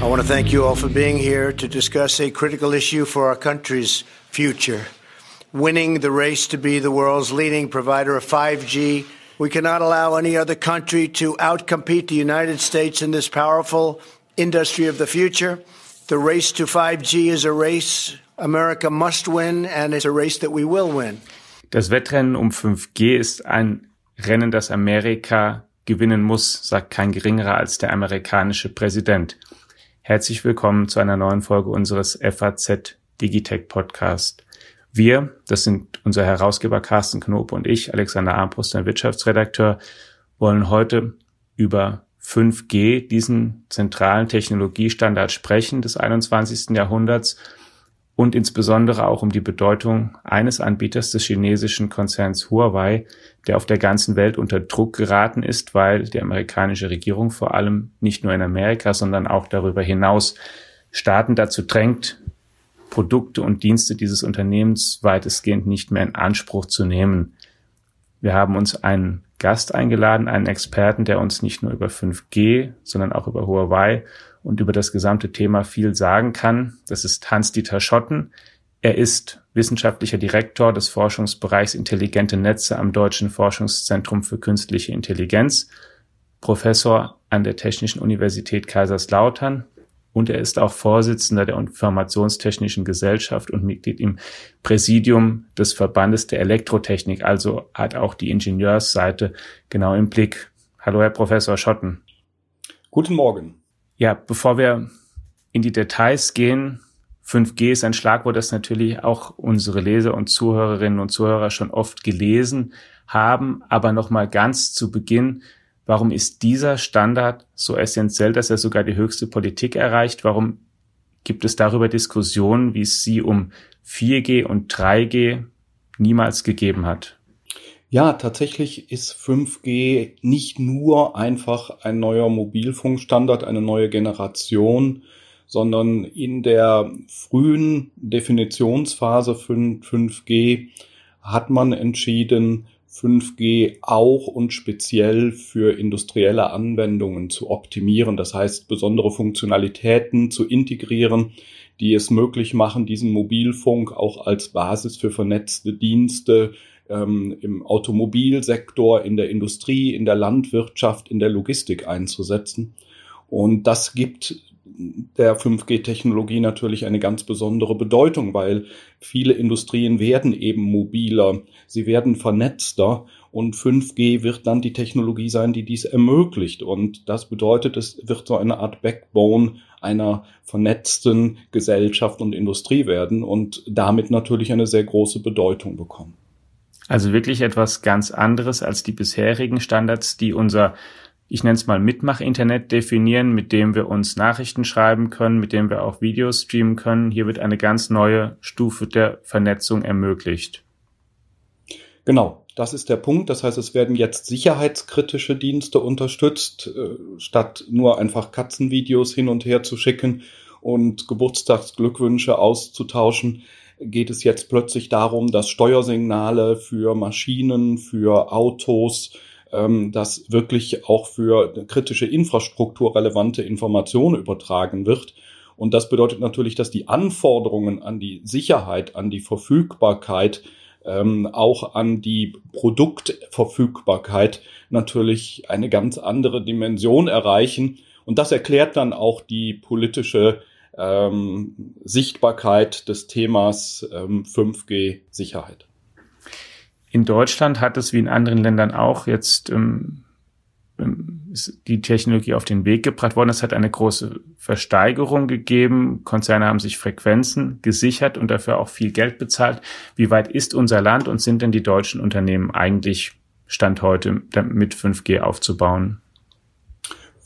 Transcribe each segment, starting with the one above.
I want to thank you all for being here to discuss a critical issue for our country's future. Winning the race to be the world's leading provider of 5G. We cannot allow any other country to outcompete the United States in this powerful industry of the future. The race to 5G is a race America must win and it's a race that we will win. Das Wettrennen um 5G ist ein Rennen, das Amerika gewinnen muss, sagt kein geringerer als der amerikanische Präsident. Herzlich willkommen zu einer neuen Folge unseres FAZ Digitech Podcast. Wir, das sind unser Herausgeber Carsten Knob und ich, Alexander Armbrust, der Wirtschaftsredakteur, wollen heute über 5G, diesen zentralen Technologiestandard sprechen des 21. Jahrhunderts und insbesondere auch um die Bedeutung eines Anbieters des chinesischen Konzerns Huawei, der auf der ganzen Welt unter Druck geraten ist, weil die amerikanische Regierung vor allem nicht nur in Amerika, sondern auch darüber hinaus Staaten dazu drängt, Produkte und Dienste dieses Unternehmens weitestgehend nicht mehr in Anspruch zu nehmen. Wir haben uns einen Gast eingeladen, einen Experten, der uns nicht nur über 5G, sondern auch über Huawei und über das gesamte Thema viel sagen kann. Das ist Hans-Dieter Schotten. Er ist wissenschaftlicher Direktor des Forschungsbereichs Intelligente Netze am Deutschen Forschungszentrum für künstliche Intelligenz, Professor an der Technischen Universität Kaiserslautern und er ist auch Vorsitzender der Informationstechnischen Gesellschaft und Mitglied im Präsidium des Verbandes der Elektrotechnik, also hat auch die Ingenieursseite genau im Blick. Hallo, Herr Professor Schotten. Guten Morgen. Ja, bevor wir in die Details gehen, 5G ist ein Schlagwort, das natürlich auch unsere Leser und Zuhörerinnen und Zuhörer schon oft gelesen haben. Aber nochmal ganz zu Beginn, warum ist dieser Standard so essentiell, dass er sogar die höchste Politik erreicht? Warum gibt es darüber Diskussionen, wie es sie um 4G und 3G niemals gegeben hat? Ja, tatsächlich ist 5G nicht nur einfach ein neuer Mobilfunkstandard, eine neue Generation, sondern in der frühen Definitionsphase von 5G hat man entschieden, 5G auch und speziell für industrielle Anwendungen zu optimieren. Das heißt, besondere Funktionalitäten zu integrieren, die es möglich machen, diesen Mobilfunk auch als Basis für vernetzte Dienste ähm, im Automobilsektor, in der Industrie, in der Landwirtschaft, in der Logistik einzusetzen. Und das gibt der 5G-Technologie natürlich eine ganz besondere Bedeutung, weil viele Industrien werden eben mobiler, sie werden vernetzter und 5G wird dann die Technologie sein, die dies ermöglicht. Und das bedeutet, es wird so eine Art Backbone einer vernetzten Gesellschaft und Industrie werden und damit natürlich eine sehr große Bedeutung bekommen. Also wirklich etwas ganz anderes als die bisherigen Standards, die unser, ich nenne es mal Mitmach-Internet definieren, mit dem wir uns Nachrichten schreiben können, mit dem wir auch Videos streamen können. Hier wird eine ganz neue Stufe der Vernetzung ermöglicht. Genau, das ist der Punkt. Das heißt, es werden jetzt sicherheitskritische Dienste unterstützt, äh, statt nur einfach Katzenvideos hin und her zu schicken und Geburtstagsglückwünsche auszutauschen geht es jetzt plötzlich darum, dass Steuersignale für Maschinen, für Autos, ähm, dass wirklich auch für kritische Infrastruktur relevante Informationen übertragen wird. Und das bedeutet natürlich, dass die Anforderungen an die Sicherheit, an die Verfügbarkeit, ähm, auch an die Produktverfügbarkeit natürlich eine ganz andere Dimension erreichen. Und das erklärt dann auch die politische ähm, Sichtbarkeit des Themas ähm, 5G-Sicherheit. In Deutschland hat es wie in anderen Ländern auch jetzt ähm, ähm, ist die Technologie auf den Weg gebracht worden. Es hat eine große Versteigerung gegeben. Konzerne haben sich Frequenzen gesichert und dafür auch viel Geld bezahlt. Wie weit ist unser Land und sind denn die deutschen Unternehmen eigentlich Stand heute mit 5G aufzubauen?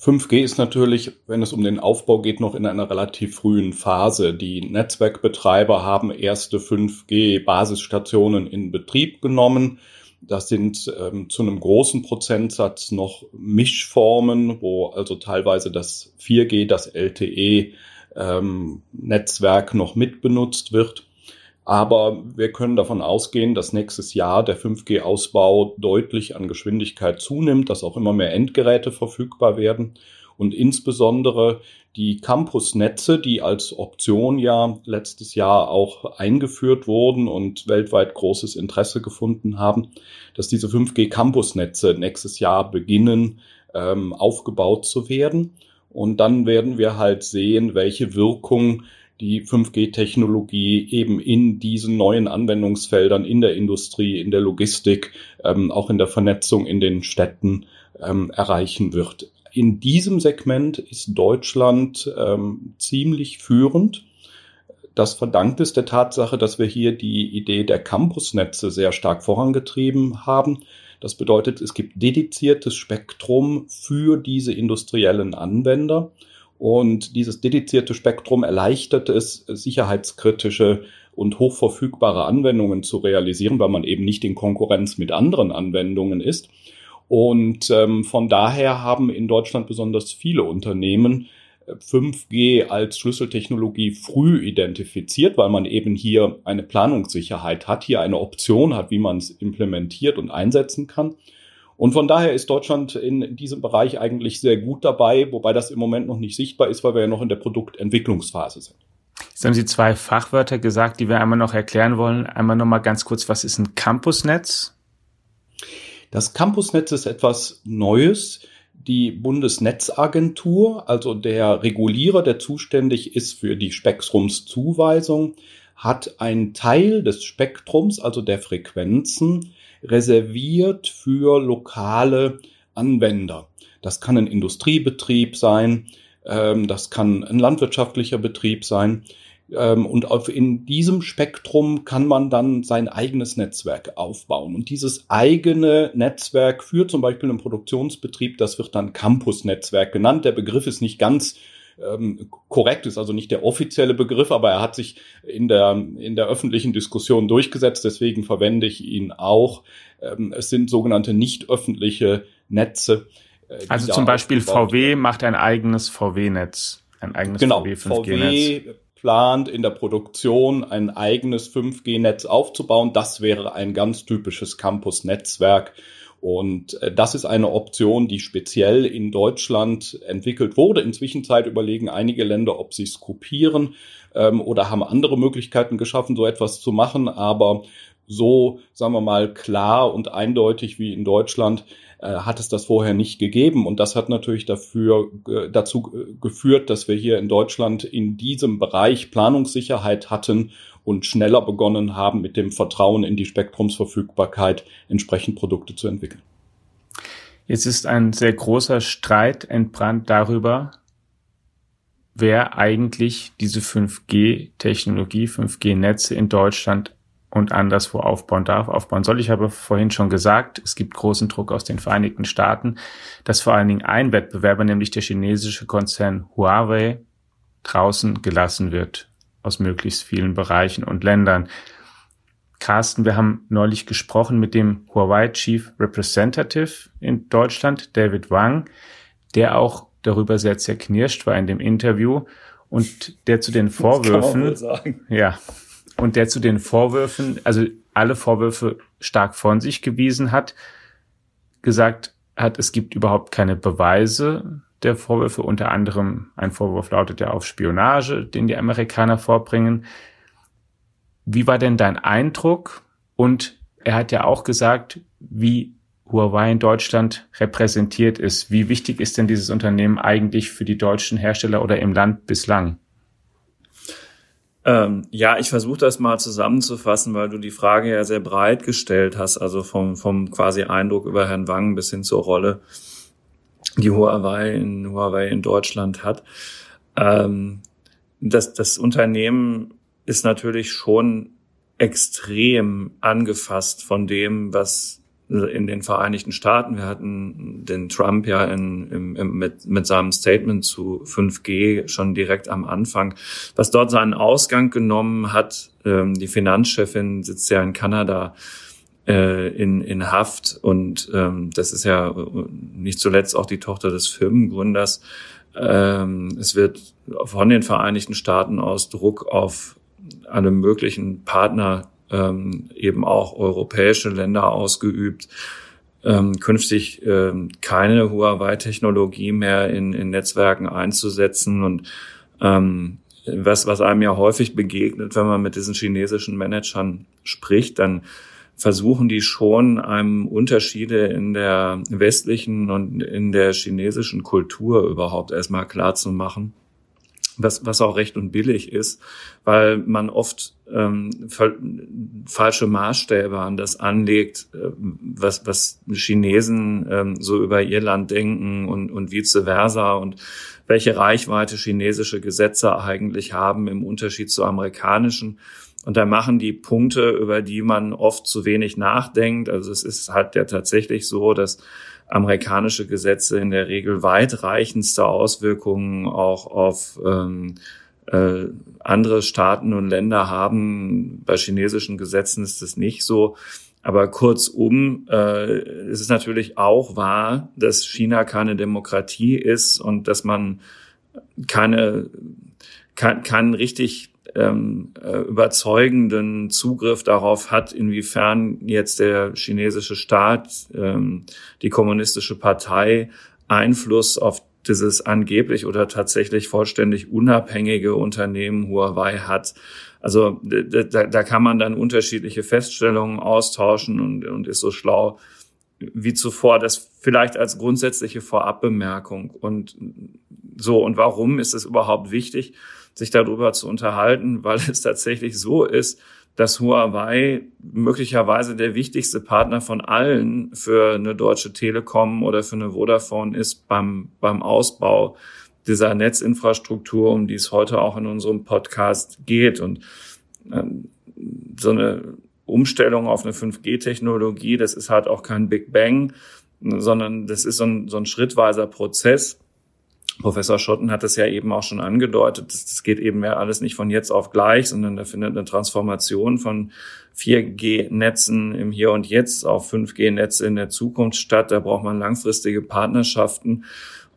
5G ist natürlich, wenn es um den Aufbau geht, noch in einer relativ frühen Phase. Die Netzwerkbetreiber haben erste 5G-Basisstationen in Betrieb genommen. Das sind ähm, zu einem großen Prozentsatz noch Mischformen, wo also teilweise das 4G, das LTE-Netzwerk ähm, noch mitbenutzt wird. Aber wir können davon ausgehen, dass nächstes Jahr der 5G-Ausbau deutlich an Geschwindigkeit zunimmt, dass auch immer mehr Endgeräte verfügbar werden und insbesondere die Campusnetze, die als Option ja letztes Jahr auch eingeführt wurden und weltweit großes Interesse gefunden haben, dass diese 5G Campusnetze nächstes Jahr beginnen ähm, aufgebaut zu werden. Und dann werden wir halt sehen, welche Wirkung die 5G-Technologie eben in diesen neuen Anwendungsfeldern in der Industrie, in der Logistik, ähm, auch in der Vernetzung in den Städten ähm, erreichen wird. In diesem Segment ist Deutschland ähm, ziemlich führend. Das verdankt es der Tatsache, dass wir hier die Idee der Campusnetze sehr stark vorangetrieben haben. Das bedeutet, es gibt dediziertes Spektrum für diese industriellen Anwender. Und dieses dedizierte Spektrum erleichtert es, sicherheitskritische und hochverfügbare Anwendungen zu realisieren, weil man eben nicht in Konkurrenz mit anderen Anwendungen ist. Und ähm, von daher haben in Deutschland besonders viele Unternehmen 5G äh, als Schlüsseltechnologie früh identifiziert, weil man eben hier eine Planungssicherheit hat, hier eine Option hat, wie man es implementiert und einsetzen kann. Und von daher ist Deutschland in diesem Bereich eigentlich sehr gut dabei, wobei das im Moment noch nicht sichtbar ist, weil wir ja noch in der Produktentwicklungsphase sind. Jetzt haben Sie zwei Fachwörter gesagt, die wir einmal noch erklären wollen. Einmal noch mal ganz kurz, was ist ein Campusnetz? Das Campusnetz ist etwas Neues. Die Bundesnetzagentur, also der Regulierer, der zuständig ist für die Spektrumszuweisung, hat einen Teil des Spektrums, also der Frequenzen, reserviert für lokale Anwender. Das kann ein Industriebetrieb sein, ähm, das kann ein landwirtschaftlicher Betrieb sein. Ähm, und in diesem Spektrum kann man dann sein eigenes Netzwerk aufbauen. Und dieses eigene Netzwerk für zum Beispiel einen Produktionsbetrieb, das wird dann Campus-Netzwerk genannt. Der Begriff ist nicht ganz ähm, korrekt ist, also nicht der offizielle Begriff, aber er hat sich in der, in der öffentlichen Diskussion durchgesetzt, deswegen verwende ich ihn auch. Ähm, es sind sogenannte nicht öffentliche Netze. Äh, also zum Beispiel VW macht ein eigenes VW-Netz, ein eigenes genau, VW 5G-Netz. VW plant in der Produktion ein eigenes 5G-Netz aufzubauen. Das wäre ein ganz typisches Campus-Netzwerk und äh, das ist eine Option, die speziell in Deutschland entwickelt wurde. Inzwischen Zeit überlegen einige Länder, ob sie es kopieren ähm, oder haben andere Möglichkeiten geschaffen, so etwas zu machen. Aber so, sagen wir mal, klar und eindeutig wie in Deutschland hat es das vorher nicht gegeben. Und das hat natürlich dafür, äh, dazu geführt, dass wir hier in Deutschland in diesem Bereich Planungssicherheit hatten und schneller begonnen haben, mit dem Vertrauen in die Spektrumsverfügbarkeit entsprechend Produkte zu entwickeln. Jetzt ist ein sehr großer Streit entbrannt darüber, wer eigentlich diese 5G-Technologie, 5G-Netze in Deutschland und anderswo aufbauen darf, aufbauen soll. Ich habe vorhin schon gesagt, es gibt großen Druck aus den Vereinigten Staaten, dass vor allen Dingen ein Wettbewerber, nämlich der chinesische Konzern Huawei, draußen gelassen wird aus möglichst vielen Bereichen und Ländern. Carsten, wir haben neulich gesprochen mit dem Huawei Chief Representative in Deutschland, David Wang, der auch darüber sehr zerknirscht war in dem Interview und der zu den Vorwürfen, ja, und der zu den Vorwürfen, also alle Vorwürfe stark von sich gewiesen hat, gesagt hat, es gibt überhaupt keine Beweise der Vorwürfe. Unter anderem ein Vorwurf lautet ja auf Spionage, den die Amerikaner vorbringen. Wie war denn dein Eindruck? Und er hat ja auch gesagt, wie Huawei in Deutschland repräsentiert ist. Wie wichtig ist denn dieses Unternehmen eigentlich für die deutschen Hersteller oder im Land bislang? Ähm, ja, ich versuche das mal zusammenzufassen, weil du die Frage ja sehr breit gestellt hast, also vom, vom quasi Eindruck über Herrn Wang bis hin zur Rolle die Huawei in Huawei in Deutschland hat. Ähm, das, das Unternehmen ist natürlich schon extrem angefasst von dem, was in den Vereinigten Staaten. Wir hatten den Trump ja in, im, im, mit, mit seinem Statement zu 5G schon direkt am Anfang, was dort seinen Ausgang genommen hat. Ähm, die Finanzchefin sitzt ja in Kanada äh, in, in Haft und ähm, das ist ja nicht zuletzt auch die Tochter des Firmengründers. Ähm, es wird von den Vereinigten Staaten aus Druck auf alle möglichen Partner, ähm, eben auch europäische Länder ausgeübt, ähm, künftig ähm, keine Huawei-Technologie mehr in, in Netzwerken einzusetzen. Und ähm, was, was einem ja häufig begegnet, wenn man mit diesen chinesischen Managern spricht, dann versuchen die schon, einem Unterschiede in der westlichen und in der chinesischen Kultur überhaupt erstmal klar zu machen was, was auch recht und billig ist, weil man oft ähm, falsche Maßstäbe an das anlegt, äh, was, was Chinesen ähm, so über ihr Land denken und, und vice versa und welche Reichweite chinesische Gesetze eigentlich haben im Unterschied zu amerikanischen. Und da machen die Punkte, über die man oft zu wenig nachdenkt. Also es ist halt ja tatsächlich so, dass amerikanische Gesetze in der Regel weitreichendste Auswirkungen auch auf ähm, äh, andere Staaten und Länder haben. Bei chinesischen Gesetzen ist das nicht so. Aber kurzum, äh, es ist natürlich auch wahr, dass China keine Demokratie ist und dass man keine, kein, keinen richtig ähm, äh, überzeugenden Zugriff darauf hat, inwiefern jetzt der chinesische Staat, ähm, die kommunistische Partei Einfluss auf dieses angeblich oder tatsächlich vollständig unabhängige Unternehmen Huawei hat. Also da, da kann man dann unterschiedliche Feststellungen austauschen und, und ist so schlau wie zuvor. Das vielleicht als grundsätzliche Vorabbemerkung. Und so, und warum ist es überhaupt wichtig? sich darüber zu unterhalten, weil es tatsächlich so ist, dass Huawei möglicherweise der wichtigste Partner von allen für eine deutsche Telekom oder für eine Vodafone ist beim, beim Ausbau dieser Netzinfrastruktur, um die es heute auch in unserem Podcast geht. Und ähm, so eine Umstellung auf eine 5G-Technologie, das ist halt auch kein Big Bang, sondern das ist so ein, so ein schrittweiser Prozess. Professor Schotten hat es ja eben auch schon angedeutet, das, das geht eben mehr alles nicht von jetzt auf gleich, sondern da findet eine Transformation von 4G-Netzen im Hier und Jetzt auf 5G-Netze in der Zukunft statt. Da braucht man langfristige Partnerschaften,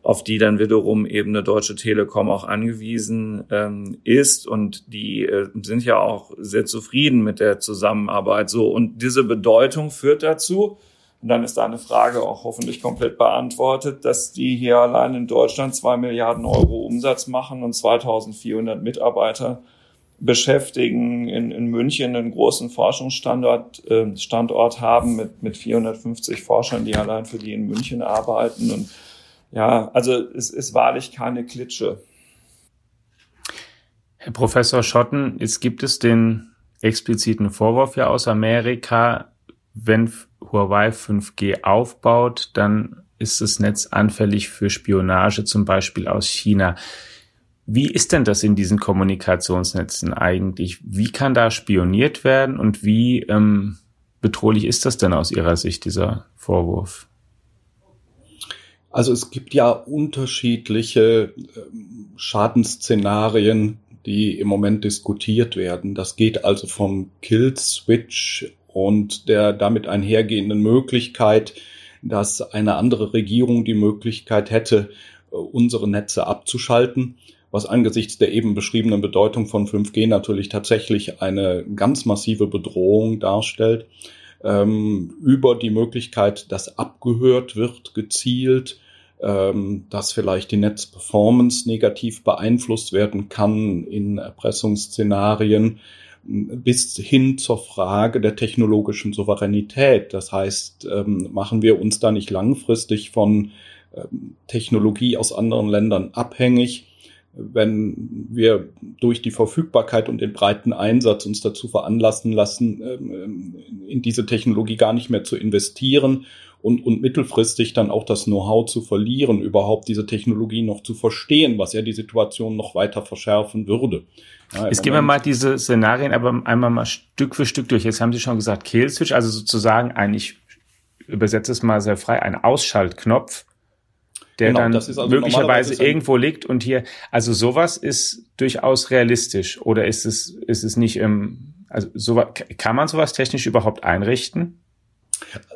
auf die dann wiederum eben eine Deutsche Telekom auch angewiesen ähm, ist. Und die äh, sind ja auch sehr zufrieden mit der Zusammenarbeit. So und diese Bedeutung führt dazu, und dann ist deine Frage auch hoffentlich komplett beantwortet, dass die hier allein in Deutschland zwei Milliarden Euro Umsatz machen und 2400 Mitarbeiter beschäftigen, in, in München einen großen Forschungsstandort äh, Standort haben mit, mit 450 Forschern, die allein für die in München arbeiten. Und ja, also es ist wahrlich keine Klitsche. Herr Professor Schotten, jetzt gibt es den expliziten Vorwurf ja aus Amerika, wenn Huawei 5G aufbaut, dann ist das Netz anfällig für Spionage, zum Beispiel aus China. Wie ist denn das in diesen Kommunikationsnetzen eigentlich? Wie kann da spioniert werden und wie ähm, bedrohlich ist das denn aus Ihrer Sicht, dieser Vorwurf? Also es gibt ja unterschiedliche ähm, Schadensszenarien, die im Moment diskutiert werden. Das geht also vom Kill-Switch und der damit einhergehenden Möglichkeit, dass eine andere Regierung die Möglichkeit hätte, unsere Netze abzuschalten, was angesichts der eben beschriebenen Bedeutung von 5G natürlich tatsächlich eine ganz massive Bedrohung darstellt, ähm, über die Möglichkeit, dass abgehört wird, gezielt, ähm, dass vielleicht die Netzperformance negativ beeinflusst werden kann in Erpressungsszenarien, bis hin zur Frage der technologischen Souveränität. Das heißt, ähm, machen wir uns da nicht langfristig von ähm, Technologie aus anderen Ländern abhängig, wenn wir durch die Verfügbarkeit und den breiten Einsatz uns dazu veranlassen lassen, ähm, in diese Technologie gar nicht mehr zu investieren und, und mittelfristig dann auch das Know-how zu verlieren, überhaupt diese Technologie noch zu verstehen, was ja die Situation noch weiter verschärfen würde. Ja, Jetzt gehen wir mal diese Szenarien aber einmal mal Stück für Stück durch. Jetzt haben Sie schon gesagt, Kill-Switch, also sozusagen ein, ich übersetze es mal sehr frei, ein Ausschaltknopf, der genau, dann also möglicherweise irgendwo liegt und hier, also sowas ist durchaus realistisch oder ist es, ist es nicht im, also sowas, kann man sowas technisch überhaupt einrichten?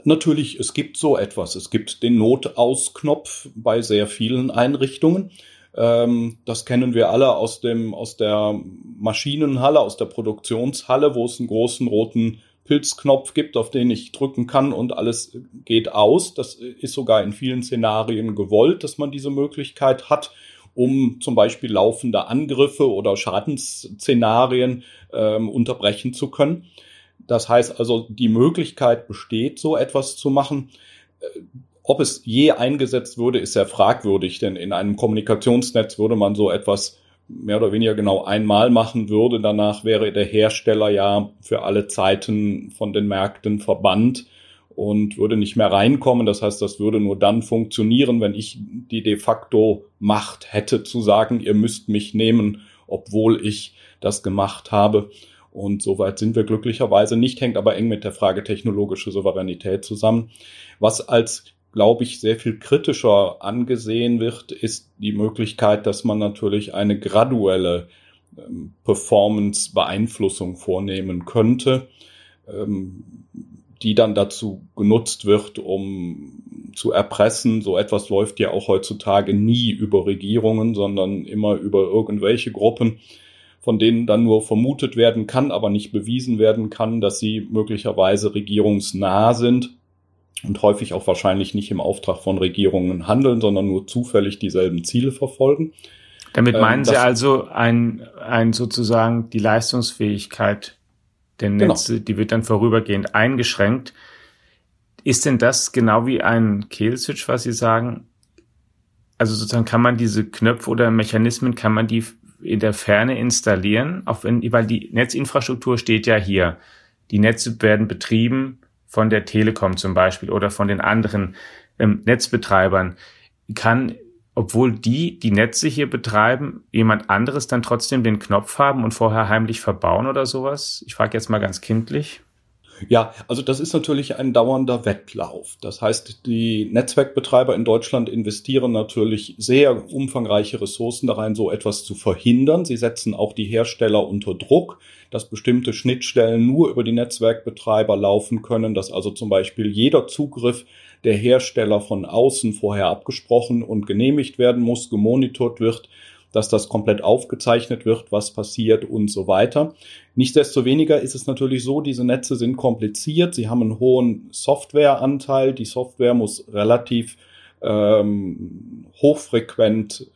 Natürlich, es gibt so etwas. Es gibt den Notausknopf bei sehr vielen Einrichtungen. Ähm, das kennen wir alle aus dem, aus der Maschinenhalle, aus der Produktionshalle, wo es einen großen roten Pilzknopf gibt, auf den ich drücken kann und alles geht aus. Das ist sogar in vielen Szenarien gewollt, dass man diese Möglichkeit hat, um zum Beispiel laufende Angriffe oder Schadensszenarien ähm, unterbrechen zu können. Das heißt also, die Möglichkeit besteht, so etwas zu machen. Äh, ob es je eingesetzt wurde, ist sehr fragwürdig, denn in einem Kommunikationsnetz würde man so etwas mehr oder weniger genau einmal machen würde. Danach wäre der Hersteller ja für alle Zeiten von den Märkten verbannt und würde nicht mehr reinkommen. Das heißt, das würde nur dann funktionieren, wenn ich die de facto Macht hätte zu sagen, ihr müsst mich nehmen, obwohl ich das gemacht habe. Und soweit sind wir glücklicherweise nicht, hängt aber eng mit der Frage technologische Souveränität zusammen. Was als glaube ich, sehr viel kritischer angesehen wird, ist die Möglichkeit, dass man natürlich eine graduelle ähm, Performance-Beeinflussung vornehmen könnte, ähm, die dann dazu genutzt wird, um zu erpressen. So etwas läuft ja auch heutzutage nie über Regierungen, sondern immer über irgendwelche Gruppen, von denen dann nur vermutet werden kann, aber nicht bewiesen werden kann, dass sie möglicherweise regierungsnah sind und häufig auch wahrscheinlich nicht im Auftrag von Regierungen handeln, sondern nur zufällig dieselben Ziele verfolgen. Damit ähm, meinen ähm, Sie also ein, ein sozusagen die Leistungsfähigkeit der. Netze, genau. die wird dann vorübergehend eingeschränkt. Ist denn das genau wie ein Kill-Switch, was Sie sagen? Also sozusagen kann man diese Knöpfe oder Mechanismen, kann man die in der Ferne installieren, auch wenn, weil die Netzinfrastruktur steht ja hier. Die Netze werden betrieben von der Telekom zum Beispiel oder von den anderen ähm, Netzbetreibern, kann, obwohl die die Netze hier betreiben, jemand anderes dann trotzdem den Knopf haben und vorher heimlich verbauen oder sowas? Ich frage jetzt mal ganz kindlich. Ja, also das ist natürlich ein dauernder Wettlauf. Das heißt, die Netzwerkbetreiber in Deutschland investieren natürlich sehr umfangreiche Ressourcen da rein, so etwas zu verhindern. Sie setzen auch die Hersteller unter Druck, dass bestimmte Schnittstellen nur über die Netzwerkbetreiber laufen können, dass also zum Beispiel jeder Zugriff der Hersteller von außen vorher abgesprochen und genehmigt werden muss, gemonitort wird dass das komplett aufgezeichnet wird, was passiert und so weiter. Nichtsdestoweniger ist es natürlich so, diese Netze sind kompliziert, sie haben einen hohen Softwareanteil, die Software muss relativ ähm, hochfrequent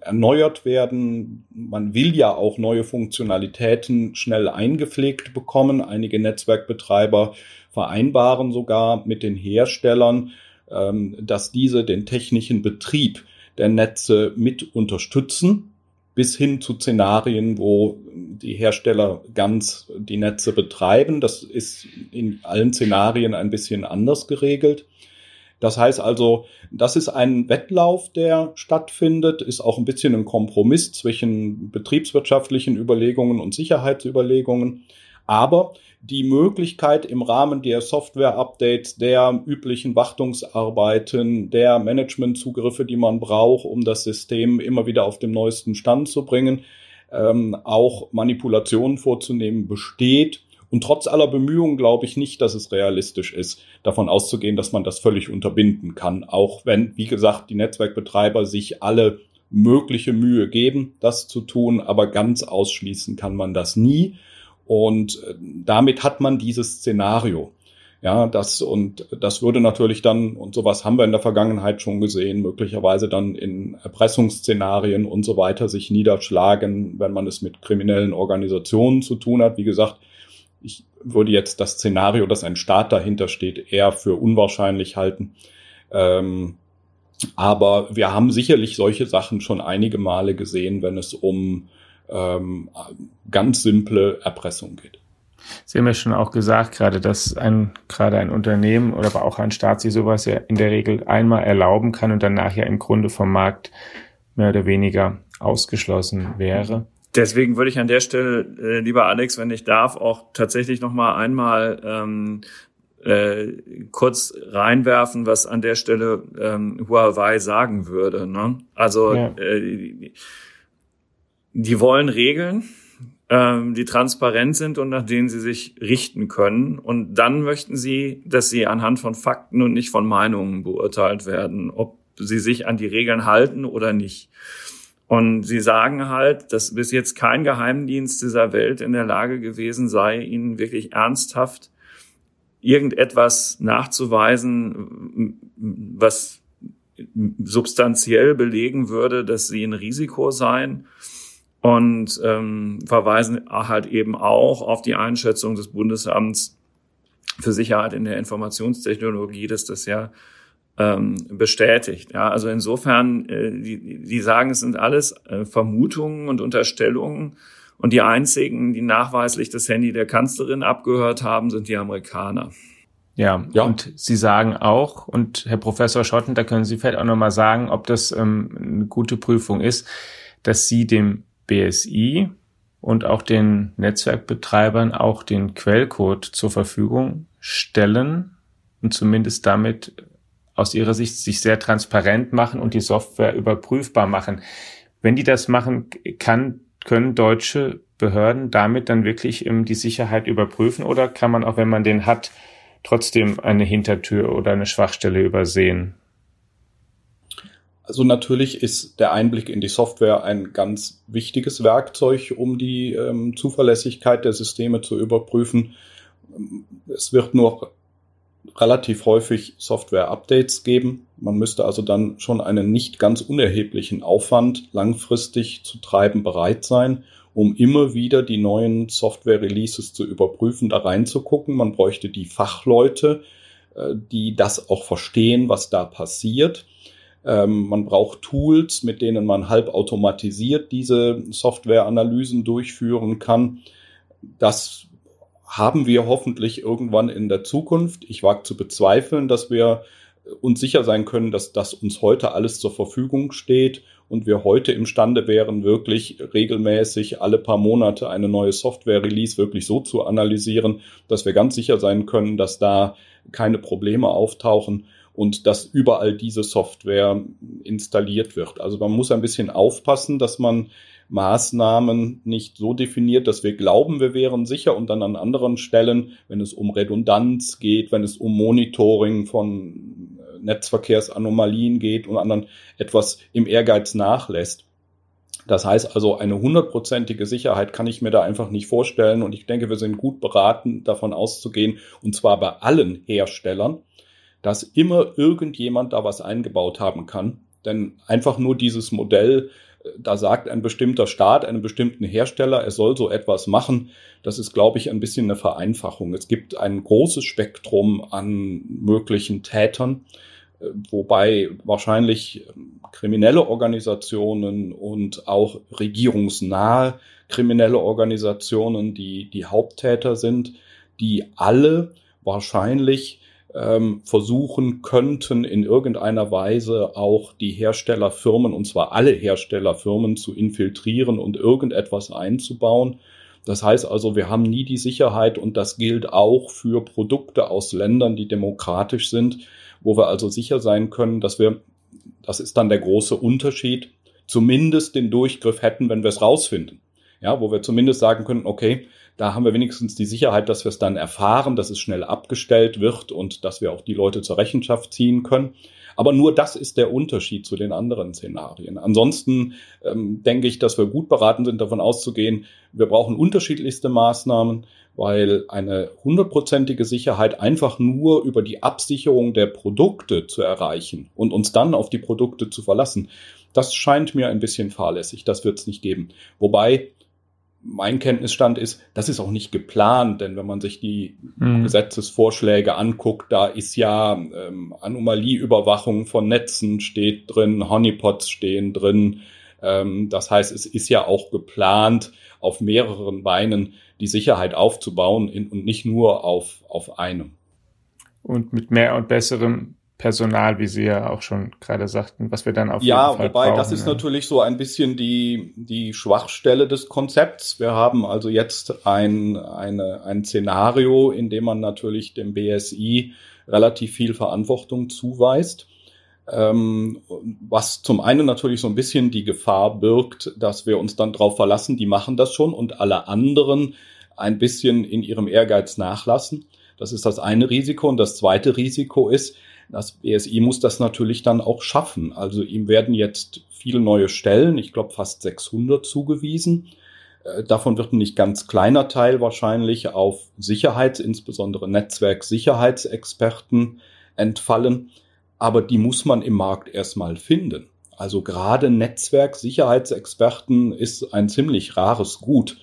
erneuert werden. Man will ja auch neue Funktionalitäten schnell eingepflegt bekommen. Einige Netzwerkbetreiber vereinbaren sogar mit den Herstellern, ähm, dass diese den technischen Betrieb der Netze mit unterstützen, bis hin zu Szenarien, wo die Hersteller ganz die Netze betreiben. Das ist in allen Szenarien ein bisschen anders geregelt. Das heißt also, das ist ein Wettlauf, der stattfindet, ist auch ein bisschen ein Kompromiss zwischen betriebswirtschaftlichen Überlegungen und Sicherheitsüberlegungen. Aber die Möglichkeit im Rahmen der Software-Updates, der üblichen Wartungsarbeiten, der Management-Zugriffe, die man braucht, um das System immer wieder auf dem neuesten Stand zu bringen, ähm, auch Manipulationen vorzunehmen, besteht. Und trotz aller Bemühungen glaube ich nicht, dass es realistisch ist, davon auszugehen, dass man das völlig unterbinden kann. Auch wenn, wie gesagt, die Netzwerkbetreiber sich alle mögliche Mühe geben, das zu tun, aber ganz ausschließen kann man das nie. Und äh, damit hat man dieses Szenario. Ja, das und das würde natürlich dann, und sowas haben wir in der Vergangenheit schon gesehen, möglicherweise dann in Erpressungsszenarien und so weiter sich niederschlagen, wenn man es mit kriminellen Organisationen zu tun hat. Wie gesagt, ich würde jetzt das Szenario, dass ein Staat dahinter steht, eher für unwahrscheinlich halten. Ähm, aber wir haben sicherlich solche Sachen schon einige Male gesehen, wenn es um ähm, ganz simple Erpressung geht. Sie haben ja schon auch gesagt, gerade dass ein, gerade ein Unternehmen oder aber auch ein Staat sich sowas ja in der Regel einmal erlauben kann und danach ja im Grunde vom Markt mehr oder weniger ausgeschlossen wäre. Deswegen würde ich an der Stelle, äh, lieber Alex, wenn ich darf, auch tatsächlich noch mal einmal ähm, äh, kurz reinwerfen, was an der Stelle ähm, Huawei sagen würde. Ne? Also ja. äh, die wollen Regeln, ähm, die transparent sind und nach denen sie sich richten können. Und dann möchten sie, dass sie anhand von Fakten und nicht von Meinungen beurteilt werden, ob sie sich an die Regeln halten oder nicht. Und sie sagen halt, dass bis jetzt kein Geheimdienst dieser Welt in der Lage gewesen sei, ihnen wirklich ernsthaft irgendetwas nachzuweisen, was substanziell belegen würde, dass sie ein Risiko seien und ähm, verweisen halt eben auch auf die Einschätzung des Bundesamts für Sicherheit in der Informationstechnologie, dass das ja ähm, bestätigt. Ja, also insofern, äh, die, die sagen, es sind alles äh, Vermutungen und Unterstellungen. Und die einzigen, die nachweislich das Handy der Kanzlerin abgehört haben, sind die Amerikaner. Ja, ja, und Sie sagen auch, und Herr Professor Schotten, da können Sie vielleicht auch nochmal sagen, ob das ähm, eine gute Prüfung ist, dass Sie dem BSI und auch den Netzwerkbetreibern auch den Quellcode zur Verfügung stellen und zumindest damit aus ihrer Sicht sich sehr transparent machen und die Software überprüfbar machen. Wenn die das machen, kann, können deutsche Behörden damit dann wirklich ähm, die Sicherheit überprüfen oder kann man auch, wenn man den hat, trotzdem eine Hintertür oder eine Schwachstelle übersehen? Also natürlich ist der Einblick in die Software ein ganz wichtiges Werkzeug, um die ähm, Zuverlässigkeit der Systeme zu überprüfen. Es wird nur relativ häufig Software-Updates geben. Man müsste also dann schon einen nicht ganz unerheblichen Aufwand langfristig zu treiben bereit sein, um immer wieder die neuen Software-Releases zu überprüfen, da reinzugucken. Man bräuchte die Fachleute, äh, die das auch verstehen, was da passiert. Ähm, man braucht Tools, mit denen man halbautomatisiert diese Softwareanalysen durchführen kann. Das haben wir hoffentlich irgendwann in der Zukunft. Ich wage zu bezweifeln, dass wir uns sicher sein können, dass das uns heute alles zur Verfügung steht und wir heute imstande wären, wirklich regelmäßig alle paar Monate eine neue Software-Release wirklich so zu analysieren, dass wir ganz sicher sein können, dass da keine Probleme auftauchen und dass überall diese Software installiert wird. Also man muss ein bisschen aufpassen, dass man Maßnahmen nicht so definiert, dass wir glauben, wir wären sicher und dann an anderen Stellen, wenn es um Redundanz geht, wenn es um Monitoring von äh, Netzverkehrsanomalien geht und anderen etwas im Ehrgeiz nachlässt. Das heißt also, eine hundertprozentige Sicherheit kann ich mir da einfach nicht vorstellen. Und ich denke, wir sind gut beraten, davon auszugehen, und zwar bei allen Herstellern, dass immer irgendjemand da was eingebaut haben kann. Denn einfach nur dieses Modell da sagt ein bestimmter Staat einem bestimmten Hersteller, er soll so etwas machen. Das ist, glaube ich, ein bisschen eine Vereinfachung. Es gibt ein großes Spektrum an möglichen Tätern, äh, wobei wahrscheinlich ähm, kriminelle Organisationen und auch regierungsnahe kriminelle Organisationen, die die Haupttäter sind, die alle wahrscheinlich ähm, versuchen könnten, in irgendeiner Weise auch die Herstellerfirmen, und zwar alle Herstellerfirmen, zu infiltrieren und irgendetwas einzubauen. Das heißt also, wir haben nie die Sicherheit und das gilt auch für Produkte aus Ländern, die demokratisch sind, wo wir also sicher sein können, dass wir, das ist dann der große Unterschied, zumindest den Durchgriff hätten, wenn wir es rausfinden. Ja, wo wir zumindest sagen können, okay, da haben wir wenigstens die Sicherheit, dass wir es dann erfahren, dass es schnell abgestellt wird und dass wir auch die Leute zur Rechenschaft ziehen können. Aber nur das ist der Unterschied zu den anderen Szenarien. Ansonsten ähm, denke ich, dass wir gut beraten sind, davon auszugehen, wir brauchen unterschiedlichste Maßnahmen, weil eine hundertprozentige Sicherheit einfach nur über die Absicherung der Produkte zu erreichen und uns dann auf die Produkte zu verlassen, das scheint mir ein bisschen fahrlässig. Das wird es nicht geben. Wobei mein Kenntnisstand ist, das ist auch nicht geplant, denn wenn man sich die mhm. Gesetzesvorschläge anguckt, da ist ja ähm, Anomalieüberwachung von Netzen steht drin, Honeypots stehen drin. Ähm, das heißt, es ist ja auch geplant, auf mehreren Beinen die Sicherheit aufzubauen in, und nicht nur auf, auf einem. Und mit mehr und besserem Personal, wie Sie ja auch schon gerade sagten, was wir dann auf ja, jeden Fall wobei brauchen, das ist ja. natürlich so ein bisschen die die Schwachstelle des Konzepts. Wir haben also jetzt ein eine, ein Szenario, in dem man natürlich dem BSI relativ viel Verantwortung zuweist, ähm, was zum einen natürlich so ein bisschen die Gefahr birgt, dass wir uns dann darauf verlassen, die machen das schon und alle anderen ein bisschen in ihrem Ehrgeiz nachlassen. Das ist das eine Risiko und das zweite Risiko ist, das BSI muss das natürlich dann auch schaffen. Also ihm werden jetzt viele neue Stellen, ich glaube fast 600 zugewiesen. Äh, davon wird ein nicht ganz kleiner Teil wahrscheinlich auf Sicherheits-, insbesondere Netzwerksicherheitsexperten entfallen. Aber die muss man im Markt erstmal finden. Also gerade Netzwerksicherheitsexperten ist ein ziemlich rares Gut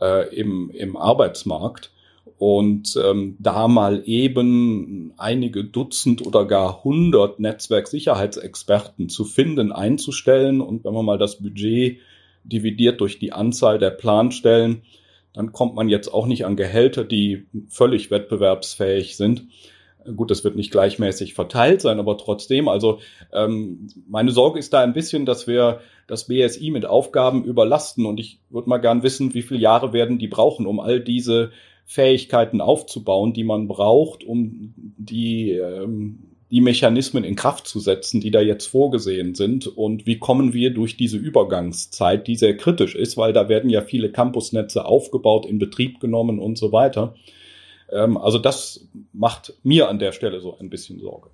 äh, im, im Arbeitsmarkt. Und ähm, da mal eben einige Dutzend oder gar hundert Netzwerksicherheitsexperten zu finden, einzustellen und wenn man mal das Budget dividiert durch die Anzahl der Planstellen, dann kommt man jetzt auch nicht an Gehälter, die völlig wettbewerbsfähig sind. Gut, das wird nicht gleichmäßig verteilt sein, aber trotzdem, also ähm, meine Sorge ist da ein bisschen, dass wir das BSI mit Aufgaben überlasten und ich würde mal gern wissen, wie viele Jahre werden die brauchen, um all diese Fähigkeiten aufzubauen, die man braucht, um die, ähm, die Mechanismen in Kraft zu setzen, die da jetzt vorgesehen sind und wie kommen wir durch diese Übergangszeit, die sehr kritisch ist, weil da werden ja viele Campusnetze aufgebaut, in Betrieb genommen und so weiter. Ähm, also das macht mir an der Stelle so ein bisschen Sorge.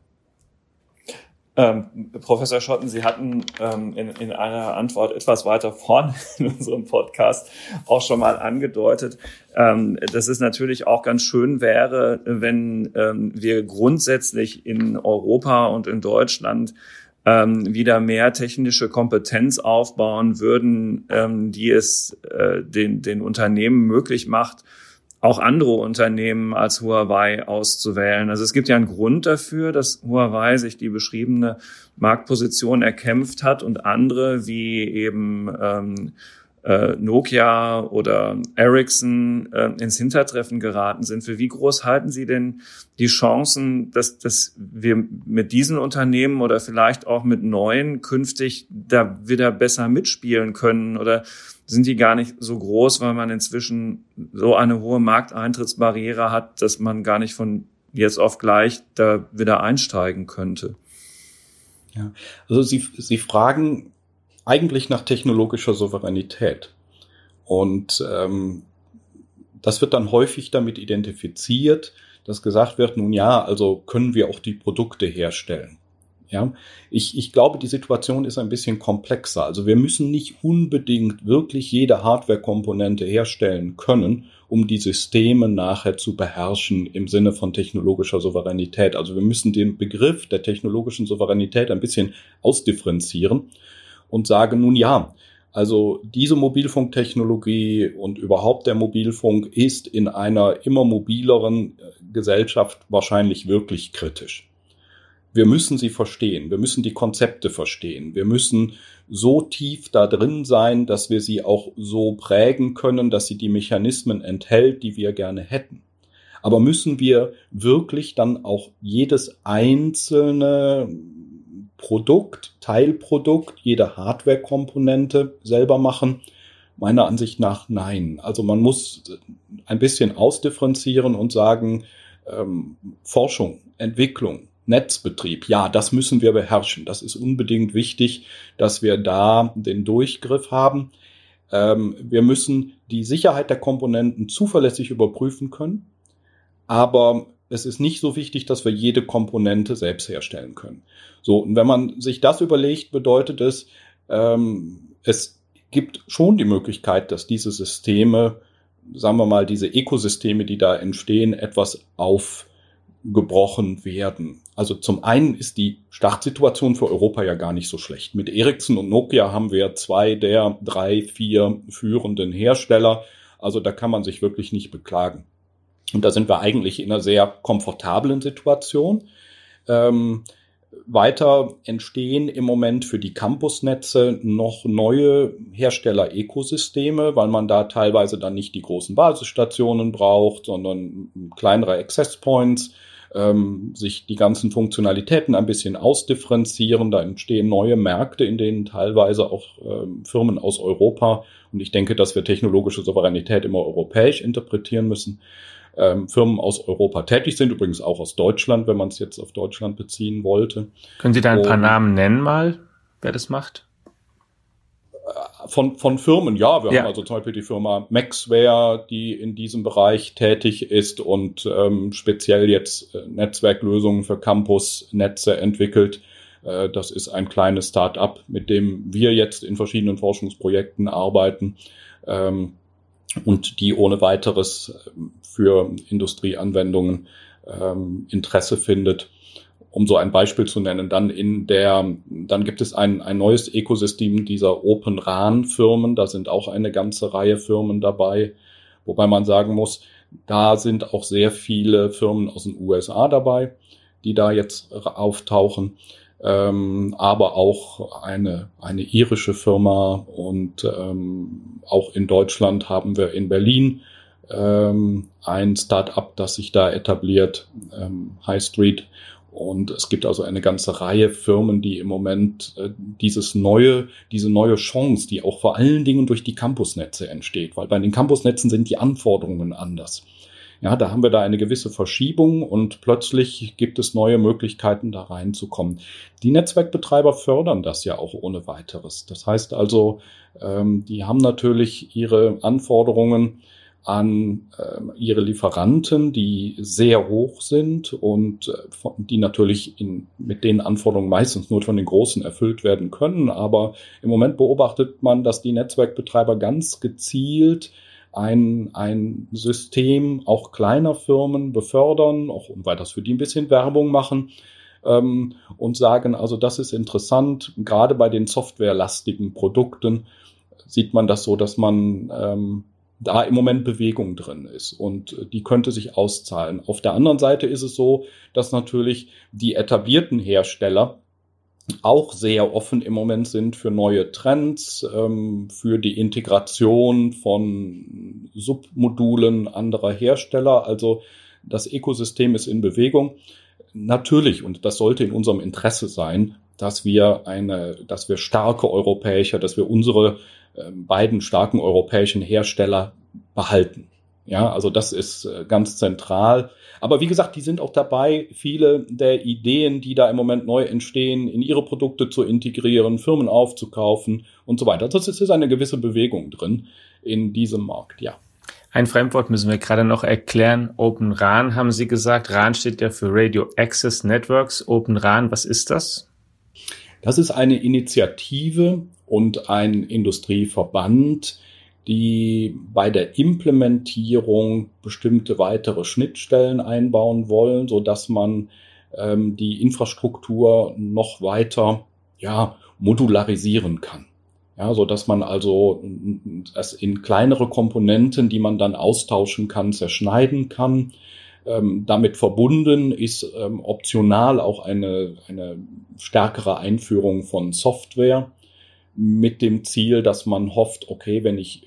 Ähm, Professor Schotten, Sie hatten ähm, in, in einer Antwort etwas weiter vorne in unserem Podcast auch schon mal angedeutet, ähm, dass es natürlich auch ganz schön wäre, wenn ähm, wir grundsätzlich in Europa und in Deutschland ähm, wieder mehr technische Kompetenz aufbauen würden, ähm, die es äh, den, den Unternehmen möglich macht, auch andere Unternehmen als Huawei auszuwählen. Also es gibt ja einen Grund dafür, dass Huawei sich die beschriebene Marktposition erkämpft hat und andere wie eben ähm, äh, Nokia oder Ericsson äh, ins Hintertreffen geraten sind. Für wie groß halten Sie denn die Chancen, dass, dass wir mit diesen Unternehmen oder vielleicht auch mit neuen künftig da wieder besser mitspielen können? Oder sind die gar nicht so groß, weil man inzwischen so eine hohe Markteintrittsbarriere hat, dass man gar nicht von jetzt auf gleich da wieder einsteigen könnte. Ja, also Sie, Sie fragen eigentlich nach technologischer Souveränität. Und ähm, das wird dann häufig damit identifiziert, dass gesagt wird, nun ja, also können wir auch die Produkte herstellen. Ja, ich, ich glaube, die Situation ist ein bisschen komplexer. Also wir müssen nicht unbedingt wirklich jede Hardware-Komponente herstellen können, um die Systeme nachher zu beherrschen im Sinne von technologischer Souveränität. Also wir müssen den Begriff der technologischen Souveränität ein bisschen ausdifferenzieren und sagen, nun ja, also diese Mobilfunktechnologie und überhaupt der Mobilfunk ist in einer immer mobileren äh, Gesellschaft wahrscheinlich wirklich kritisch wir müssen sie verstehen, wir müssen die Konzepte verstehen, wir müssen so tief da drin sein, dass wir sie auch so prägen können, dass sie die Mechanismen enthält, die wir gerne hätten. Aber müssen wir wirklich dann auch jedes einzelne Produkt, Teilprodukt, jede Hardware-Komponente selber machen? Meiner Ansicht nach nein. Also man muss ein bisschen ausdifferenzieren und sagen, ähm, Forschung, Entwicklung, Netzbetrieb. Ja, das müssen wir beherrschen. Das ist unbedingt wichtig, dass wir da den Durchgriff haben. Ähm, wir müssen die Sicherheit der Komponenten zuverlässig überprüfen können. Aber es ist nicht so wichtig, dass wir jede Komponente selbst herstellen können. So, und wenn man sich das überlegt, bedeutet es, ähm, es gibt schon die Möglichkeit, dass diese Systeme, sagen wir mal, diese Ökosysteme, die da entstehen, etwas auf gebrochen werden. Also zum einen ist die Startsituation für Europa ja gar nicht so schlecht. Mit Ericsson und Nokia haben wir zwei der drei, vier führenden Hersteller. Also da kann man sich wirklich nicht beklagen. Und da sind wir eigentlich in einer sehr komfortablen Situation. Ähm, weiter entstehen im Moment für die Campusnetze noch neue Hersteller-Ökosysteme, weil man da teilweise dann nicht die großen Basisstationen braucht, sondern kleinere Access Points ähm, sich die ganzen Funktionalitäten ein bisschen ausdifferenzieren. Da entstehen neue Märkte, in denen teilweise auch ähm, Firmen aus Europa, und ich denke, dass wir technologische Souveränität immer europäisch interpretieren müssen, ähm, Firmen aus Europa tätig sind, übrigens auch aus Deutschland, wenn man es jetzt auf Deutschland beziehen wollte. Können Sie da ein paar Namen nennen mal, wer das macht? von, von Firmen, ja, wir ja. haben also zum Beispiel die Firma Maxware, die in diesem Bereich tätig ist und ähm, speziell jetzt äh, Netzwerklösungen für Campusnetze entwickelt. Äh, das ist ein kleines Start-up, mit dem wir jetzt in verschiedenen Forschungsprojekten arbeiten ähm, und die ohne weiteres ähm, für Industrieanwendungen ähm, Interesse findet. Um so ein Beispiel zu nennen, dann in der, dann gibt es ein, ein neues Ökosystem dieser Open RAN Firmen. Da sind auch eine ganze Reihe Firmen dabei. Wobei man sagen muss, da sind auch sehr viele Firmen aus den USA dabei, die da jetzt auftauchen. Ähm, aber auch eine, eine irische Firma und ähm, auch in Deutschland haben wir in Berlin ähm, ein Start-up, das sich da etabliert, ähm, High Street. Und es gibt also eine ganze Reihe Firmen, die im Moment äh, dieses neue, diese neue Chance, die auch vor allen Dingen durch die Campusnetze entsteht, weil bei den Campusnetzen sind die Anforderungen anders. Ja, da haben wir da eine gewisse Verschiebung und plötzlich gibt es neue Möglichkeiten, da reinzukommen. Die Netzwerkbetreiber fördern das ja auch ohne weiteres. Das heißt also, ähm, die haben natürlich ihre Anforderungen an äh, ihre Lieferanten, die sehr hoch sind und äh, von, die natürlich in, mit den Anforderungen meistens nur von den Großen erfüllt werden können. Aber im Moment beobachtet man, dass die Netzwerkbetreiber ganz gezielt ein, ein System auch kleiner Firmen befördern, auch und weiters für die ein bisschen Werbung machen ähm, und sagen, also das ist interessant, gerade bei den softwarelastigen Produkten sieht man das so, dass man ähm, da im Moment Bewegung drin ist und äh, die könnte sich auszahlen. Auf der anderen Seite ist es so, dass natürlich die etablierten Hersteller auch sehr offen im Moment sind für neue Trends, ähm, für die Integration von Submodulen anderer Hersteller. Also das Ökosystem ist in Bewegung. Natürlich, und das sollte in unserem Interesse sein, dass wir eine, dass wir starke europäische, dass wir unsere ähm, beiden starken europäischen Hersteller behalten. Ja, also das ist äh, ganz zentral. Aber wie gesagt, die sind auch dabei, viele der Ideen, die da im Moment neu entstehen, in ihre Produkte zu integrieren, Firmen aufzukaufen und so weiter. Das ist, ist eine gewisse Bewegung drin in diesem Markt, ja. Ein Fremdwort müssen wir gerade noch erklären. Open RAN haben Sie gesagt. RAN steht ja für Radio Access Networks. Open RAN, was ist das? Das ist eine Initiative und ein Industrieverband, die bei der Implementierung bestimmte weitere Schnittstellen einbauen wollen, so dass man ähm, die Infrastruktur noch weiter ja, modularisieren kann. Ja, so dass man also das in kleinere Komponenten, die man dann austauschen kann, zerschneiden kann. Ähm, damit verbunden ist ähm, optional auch eine, eine stärkere Einführung von Software mit dem Ziel, dass man hofft, okay, wenn ich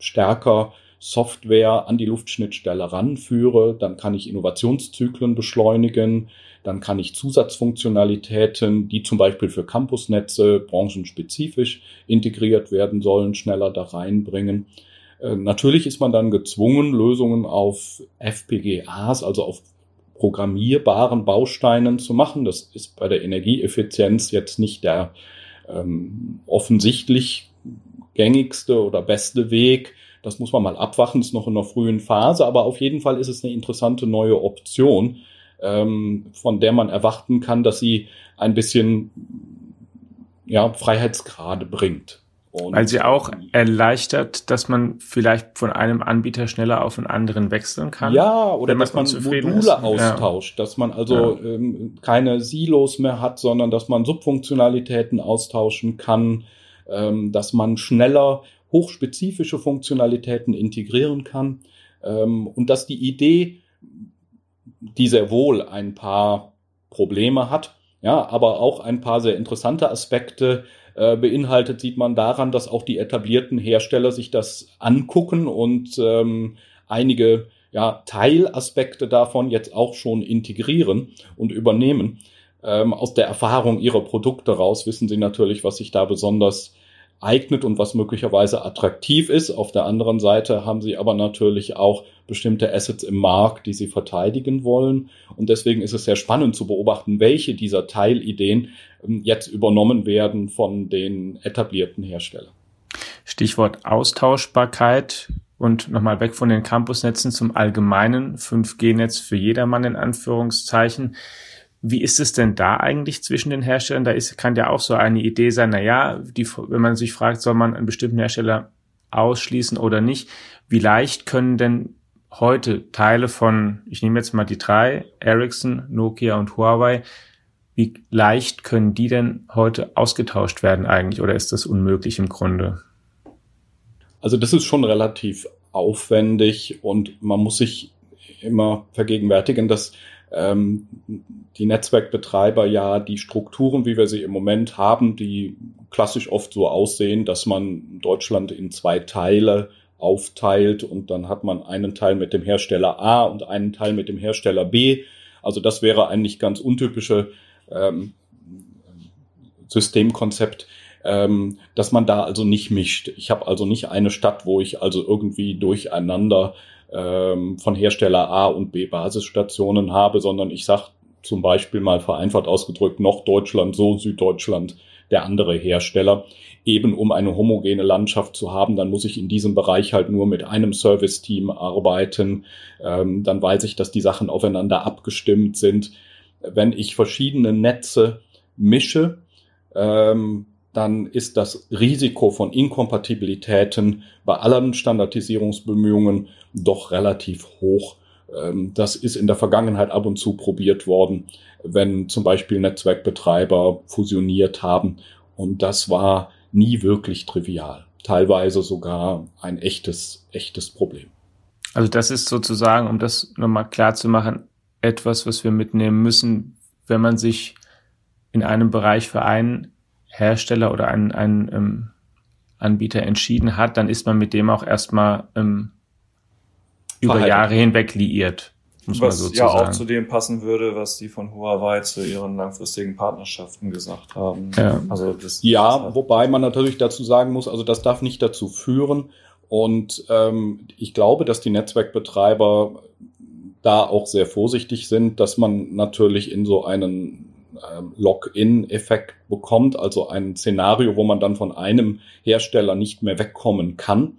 stärker Software an die Luftschnittstelle ranführe, dann kann ich Innovationszyklen beschleunigen, dann kann ich Zusatzfunktionalitäten, die zum Beispiel für Campusnetze branchenspezifisch integriert werden sollen, schneller da reinbringen. Äh, natürlich ist man dann gezwungen, Lösungen auf FPGAs, also auf programmierbaren Bausteinen zu machen. Das ist bei der Energieeffizienz jetzt nicht der ähm, offensichtlich gängigste oder beste Weg. Das muss man mal abwachen, ist noch in einer frühen Phase, aber auf jeden Fall ist es eine interessante neue Option, ähm, von der man erwarten kann, dass sie ein bisschen ja, Freiheitsgrade bringt. Und Weil sie auch erleichtert, dass man vielleicht von einem Anbieter schneller auf einen anderen wechseln kann. Ja, oder dass man Module ist. austauscht, ja. dass man also ja. ähm, keine Silos mehr hat, sondern dass man Subfunktionalitäten austauschen kann, ähm, dass man schneller hochspezifische Funktionalitäten integrieren kann ähm, und dass die Idee, die sehr wohl ein paar Probleme hat, ja, aber auch ein paar sehr interessante Aspekte äh, beinhaltet, sieht man daran, dass auch die etablierten Hersteller sich das angucken und ähm, einige ja, Teilaspekte davon jetzt auch schon integrieren und übernehmen. Ähm, aus der Erfahrung ihrer Produkte raus wissen sie natürlich, was sich da besonders eignet und was möglicherweise attraktiv ist. Auf der anderen Seite haben sie aber natürlich auch bestimmte Assets im Markt, die sie verteidigen wollen. Und deswegen ist es sehr spannend zu beobachten, welche dieser Teilideen ähm, jetzt übernommen werden von den etablierten Herstellern. Stichwort Austauschbarkeit und nochmal weg von den Campusnetzen zum allgemeinen 5G-Netz für jedermann in Anführungszeichen. Wie ist es denn da eigentlich zwischen den Herstellern? Da ist, kann ja auch so eine Idee sein, na ja, die, wenn man sich fragt, soll man einen bestimmten Hersteller ausschließen oder nicht? Wie leicht können denn heute Teile von, ich nehme jetzt mal die drei, Ericsson, Nokia und Huawei, wie leicht können die denn heute ausgetauscht werden eigentlich oder ist das unmöglich im Grunde? Also das ist schon relativ aufwendig und man muss sich immer vergegenwärtigen, dass ähm, die Netzwerkbetreiber ja die Strukturen, wie wir sie im Moment haben, die klassisch oft so aussehen, dass man Deutschland in zwei Teile aufteilt und dann hat man einen Teil mit dem Hersteller A und einen Teil mit dem Hersteller B. Also das wäre eigentlich ganz untypische ähm, Systemkonzept, ähm, dass man da also nicht mischt. Ich habe also nicht eine Stadt, wo ich also irgendwie durcheinander ähm, von Hersteller A und B Basisstationen habe, sondern ich sage zum Beispiel mal vereinfacht ausgedrückt Norddeutschland so, Süddeutschland der andere Hersteller. Eben um eine homogene Landschaft zu haben, dann muss ich in diesem Bereich halt nur mit einem Service-Team arbeiten. Ähm, dann weiß ich, dass die Sachen aufeinander abgestimmt sind. Wenn ich verschiedene Netze mische, ähm, dann ist das Risiko von Inkompatibilitäten bei allen Standardisierungsbemühungen doch relativ hoch. Ähm, das ist in der Vergangenheit ab und zu probiert worden, wenn zum Beispiel Netzwerkbetreiber fusioniert haben. Und das war nie wirklich trivial. Teilweise sogar ein echtes, echtes Problem. Also das ist sozusagen, um das nochmal klar zu machen, etwas, was wir mitnehmen müssen, wenn man sich in einem Bereich für einen Hersteller oder einen, einen ähm, Anbieter entschieden hat, dann ist man mit dem auch erstmal ähm, über Jahre hinweg liiert. Muss was man so ja auch zu dem passen würde, was die von Huawei zu ihren langfristigen Partnerschaften gesagt haben. Ja, also das, ja das wobei man natürlich dazu sagen muss, also das darf nicht dazu führen. Und ähm, ich glaube, dass die Netzwerkbetreiber da auch sehr vorsichtig sind, dass man natürlich in so einen ähm, Lock-in-Effekt bekommt, also ein Szenario, wo man dann von einem Hersteller nicht mehr wegkommen kann.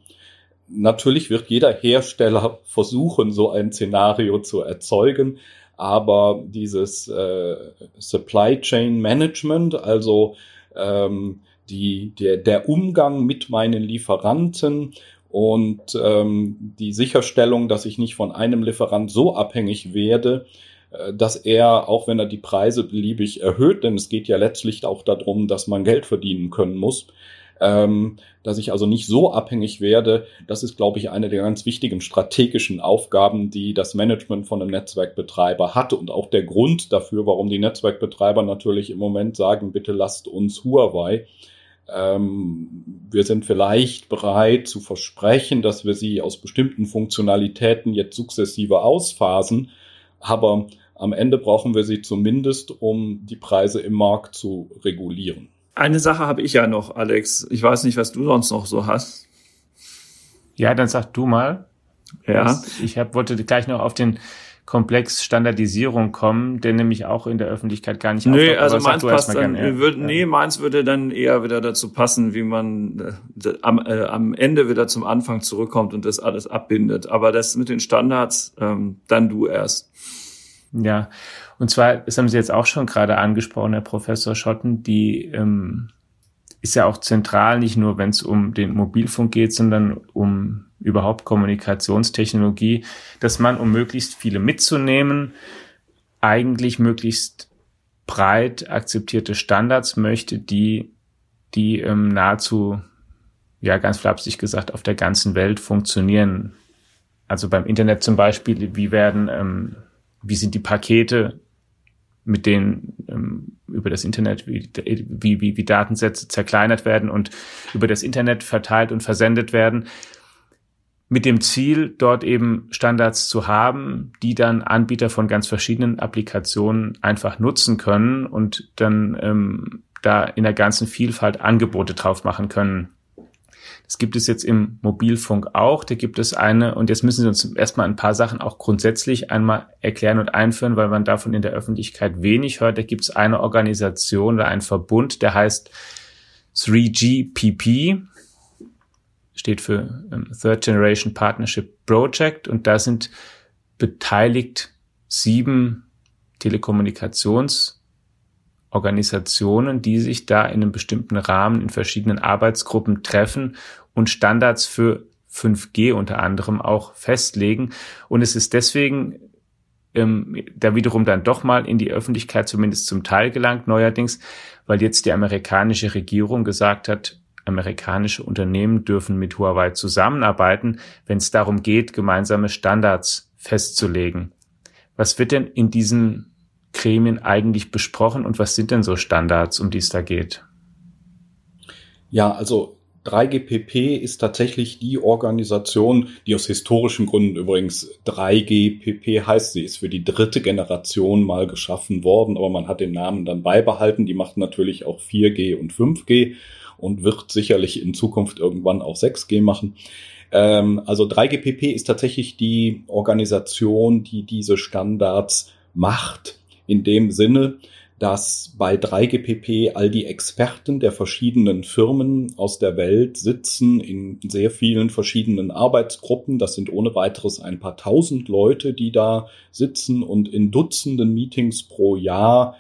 Natürlich wird jeder Hersteller versuchen, so ein Szenario zu erzeugen, aber dieses äh, Supply Chain Management, also ähm, die, der, der Umgang mit meinen Lieferanten und ähm, die Sicherstellung, dass ich nicht von einem Lieferant so abhängig werde, dass er, auch wenn er die Preise beliebig erhöht, denn es geht ja letztlich auch darum, dass man Geld verdienen können muss, ähm, dass ich also nicht so abhängig werde. Das ist, glaube ich, eine der ganz wichtigen strategischen Aufgaben, die das Management von einem Netzwerkbetreiber hat und auch der Grund dafür, warum die Netzwerkbetreiber natürlich im Moment sagen, bitte lasst uns Huawei. Ähm, wir sind vielleicht bereit zu versprechen, dass wir sie aus bestimmten Funktionalitäten jetzt sukzessive ausphasen, aber am Ende brauchen wir sie zumindest, um die Preise im Markt zu regulieren. Eine Sache habe ich ja noch, Alex. Ich weiß nicht, was du sonst noch so hast. Ja, dann sag du mal. Ja. Ich hab, wollte gleich noch auf den Komplex Standardisierung kommen, der nämlich auch in der Öffentlichkeit gar nicht Nee, also meins passt dann, gerne, würd, ja. nee, meins würde dann eher wieder dazu passen, wie man äh, am, äh, am Ende wieder zum Anfang zurückkommt und das alles abbindet. Aber das mit den Standards, ähm, dann du erst. Ja, und zwar, das haben Sie jetzt auch schon gerade angesprochen, Herr Professor Schotten, die ähm, ist ja auch zentral, nicht nur wenn es um den Mobilfunk geht, sondern um überhaupt Kommunikationstechnologie, dass man, um möglichst viele mitzunehmen, eigentlich möglichst breit akzeptierte Standards möchte, die, die ähm, nahezu, ja ganz flapsig gesagt, auf der ganzen Welt funktionieren. Also beim Internet zum Beispiel, wie werden ähm, wie sind die Pakete, mit denen ähm, über das Internet, wie, wie, wie, Datensätze zerkleinert werden und über das Internet verteilt und versendet werden, mit dem Ziel, dort eben Standards zu haben, die dann Anbieter von ganz verschiedenen Applikationen einfach nutzen können und dann ähm, da in der ganzen Vielfalt Angebote drauf machen können. Das gibt es jetzt im Mobilfunk auch. Da gibt es eine, und jetzt müssen Sie uns erstmal ein paar Sachen auch grundsätzlich einmal erklären und einführen, weil man davon in der Öffentlichkeit wenig hört. Da gibt es eine Organisation oder einen Verbund, der heißt 3GPP, steht für ähm, Third Generation Partnership Project, und da sind beteiligt sieben Telekommunikationsorganisationen, die sich da in einem bestimmten Rahmen in verschiedenen Arbeitsgruppen treffen und Standards für 5G unter anderem auch festlegen. Und es ist deswegen ähm, da wiederum dann doch mal in die Öffentlichkeit zumindest zum Teil gelangt, neuerdings, weil jetzt die amerikanische Regierung gesagt hat, amerikanische Unternehmen dürfen mit Huawei zusammenarbeiten, wenn es darum geht, gemeinsame Standards festzulegen. Was wird denn in diesen Gremien eigentlich besprochen und was sind denn so Standards, um die es da geht? Ja, also 3GPP ist tatsächlich die Organisation, die aus historischen Gründen übrigens 3GPP heißt. Sie ist für die dritte Generation mal geschaffen worden, aber man hat den Namen dann beibehalten. Die macht natürlich auch 4G und 5G und wird sicherlich in Zukunft irgendwann auch 6G machen. Ähm, also 3GPP ist tatsächlich die Organisation, die diese Standards macht, in dem Sinne, dass bei 3GPP all die Experten der verschiedenen Firmen aus der Welt sitzen in sehr vielen verschiedenen Arbeitsgruppen. Das sind ohne weiteres ein paar tausend Leute, die da sitzen und in Dutzenden Meetings pro Jahr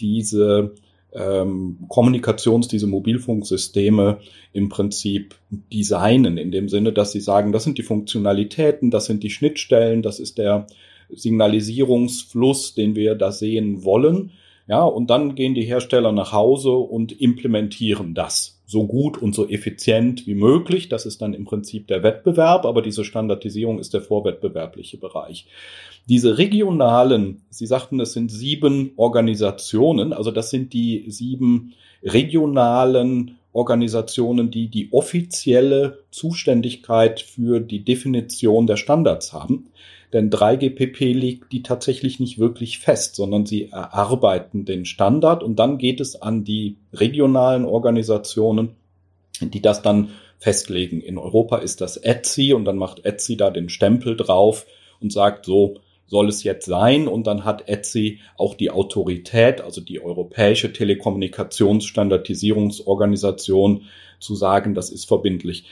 diese ähm, Kommunikations-, diese Mobilfunksysteme im Prinzip designen, in dem Sinne, dass sie sagen, das sind die Funktionalitäten, das sind die Schnittstellen, das ist der Signalisierungsfluss, den wir da sehen wollen. Ja, und dann gehen die Hersteller nach Hause und implementieren das so gut und so effizient wie möglich. Das ist dann im Prinzip der Wettbewerb, aber diese Standardisierung ist der vorwettbewerbliche Bereich. Diese regionalen, Sie sagten, es sind sieben Organisationen, also das sind die sieben regionalen Organisationen, die die offizielle Zuständigkeit für die Definition der Standards haben. Denn 3GPP legt die tatsächlich nicht wirklich fest, sondern sie erarbeiten den Standard und dann geht es an die regionalen Organisationen, die das dann festlegen. In Europa ist das Etsy und dann macht Etsy da den Stempel drauf und sagt so, soll es jetzt sein und dann hat Etsy auch die Autorität, also die Europäische Telekommunikationsstandardisierungsorganisation zu sagen, das ist verbindlich.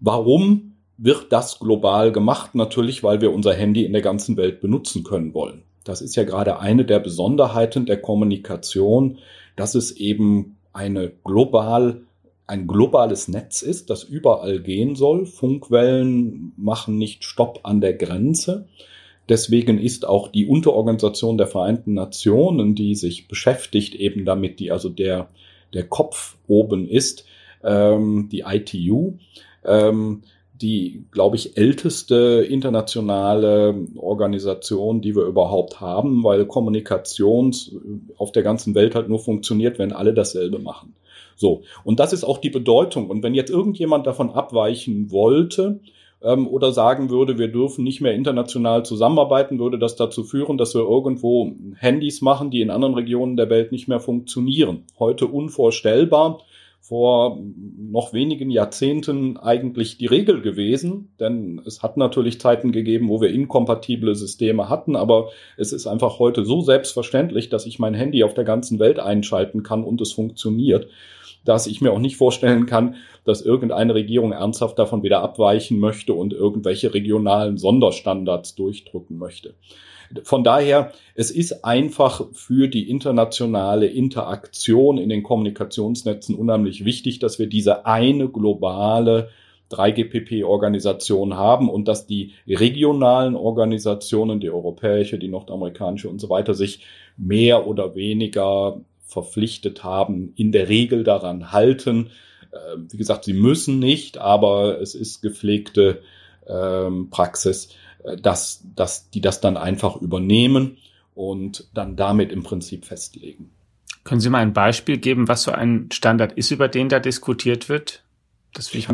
Warum wird das global gemacht, natürlich, weil wir unser Handy in der ganzen Welt benutzen können wollen. Das ist ja gerade eine der Besonderheiten der Kommunikation, dass es eben eine global ein globales Netz ist, das überall gehen soll. Funkwellen machen nicht Stopp an der Grenze. Deswegen ist auch die Unterorganisation der Vereinten Nationen, die sich beschäftigt eben damit, die also der, der Kopf oben ist, ähm, die ITU, ähm, die, glaube ich, älteste internationale Organisation, die wir überhaupt haben, weil Kommunikation auf der ganzen Welt halt nur funktioniert, wenn alle dasselbe machen. So. Und das ist auch die Bedeutung. Und wenn jetzt irgendjemand davon abweichen wollte, ähm, oder sagen würde, wir dürfen nicht mehr international zusammenarbeiten, würde das dazu führen, dass wir irgendwo Handys machen, die in anderen Regionen der Welt nicht mehr funktionieren. Heute unvorstellbar vor noch wenigen Jahrzehnten eigentlich die Regel gewesen, denn es hat natürlich Zeiten gegeben, wo wir inkompatible Systeme hatten, aber es ist einfach heute so selbstverständlich, dass ich mein Handy auf der ganzen Welt einschalten kann und es funktioniert, dass ich mir auch nicht vorstellen kann, dass irgendeine Regierung ernsthaft davon wieder abweichen möchte und irgendwelche regionalen Sonderstandards durchdrücken möchte. Von daher, es ist einfach für die internationale Interaktion in den Kommunikationsnetzen unheimlich wichtig, dass wir diese eine globale 3GPP-Organisation haben und dass die regionalen Organisationen, die europäische, die nordamerikanische und so weiter, sich mehr oder weniger verpflichtet haben, in der Regel daran halten. Ähm, wie gesagt, sie müssen nicht, aber es ist gepflegte ähm, Praxis, äh, dass, dass die das dann einfach übernehmen und dann damit im Prinzip festlegen. Können Sie mal ein Beispiel geben, was so ein Standard ist, über den da diskutiert wird?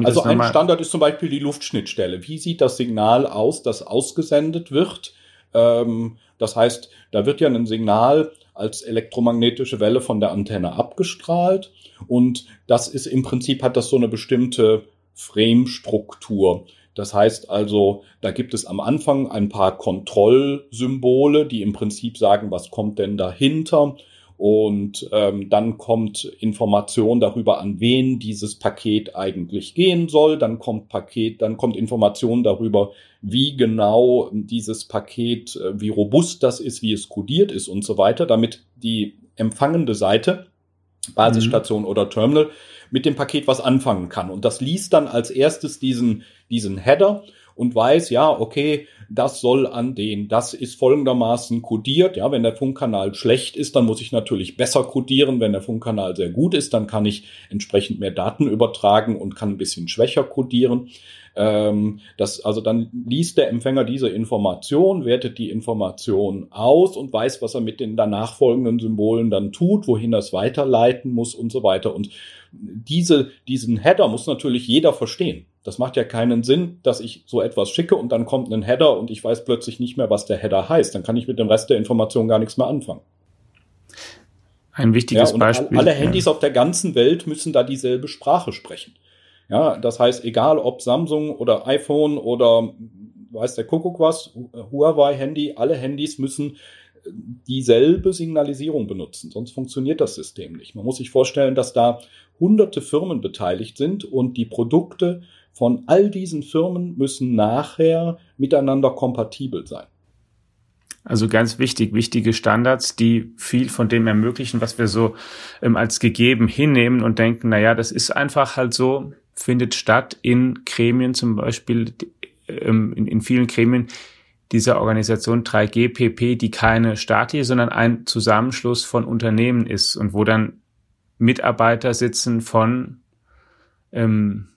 also ein Standard ist zum Beispiel die Luftschnittstelle. Wie sieht das Signal aus, das ausgesendet wird? Ähm, das heißt, da wird ja ein Signal als elektromagnetische Welle von der Antenne abgestrahlt und das ist im Prinzip hat das so eine bestimmte Frame-Struktur. Das heißt also, da gibt es am Anfang ein paar Kontrollsymbole, die im Prinzip sagen, was kommt denn dahinter. Und ähm, dann kommt Information darüber, an wen dieses Paket eigentlich gehen soll. Dann kommt Paket, dann kommt Information darüber, wie genau dieses Paket, äh, wie robust das ist, wie es kodiert ist und so weiter, damit die empfangende Seite, Basisstation mhm. oder Terminal, mit dem Paket was anfangen kann. Und das liest dann als erstes diesen, diesen Header und weiß, ja, okay, das soll an den, das ist folgendermaßen kodiert. Ja, wenn der Funkkanal schlecht ist, dann muss ich natürlich besser kodieren. Wenn der Funkkanal sehr gut ist, dann kann ich entsprechend mehr Daten übertragen und kann ein bisschen schwächer kodieren. Ähm, das, also dann liest der Empfänger diese Information, wertet die Information aus und weiß, was er mit den danach folgenden Symbolen dann tut, wohin es weiterleiten muss und so weiter. Und diese, diesen Header muss natürlich jeder verstehen. Das macht ja keinen Sinn, dass ich so etwas schicke und dann kommt ein Header und ich weiß plötzlich nicht mehr, was der Header heißt. Dann kann ich mit dem Rest der Information gar nichts mehr anfangen. Ein wichtiges ja, Beispiel. Alle Handys ja. auf der ganzen Welt müssen da dieselbe Sprache sprechen. Ja, das heißt, egal ob Samsung oder iPhone oder weiß der Kuckuck was, Huawei-Handy, alle Handys müssen dieselbe Signalisierung benutzen, sonst funktioniert das System nicht. Man muss sich vorstellen, dass da hunderte Firmen beteiligt sind und die Produkte von all diesen Firmen müssen nachher miteinander kompatibel sein. Also ganz wichtig, wichtige Standards, die viel von dem ermöglichen, was wir so ähm, als gegeben hinnehmen und denken, na ja, das ist einfach halt so, findet statt in Gremien zum Beispiel, ähm, in, in vielen Gremien dieser Organisation 3GPP, die keine staatliche, sondern ein Zusammenschluss von Unternehmen ist und wo dann Mitarbeiter sitzen von ähm,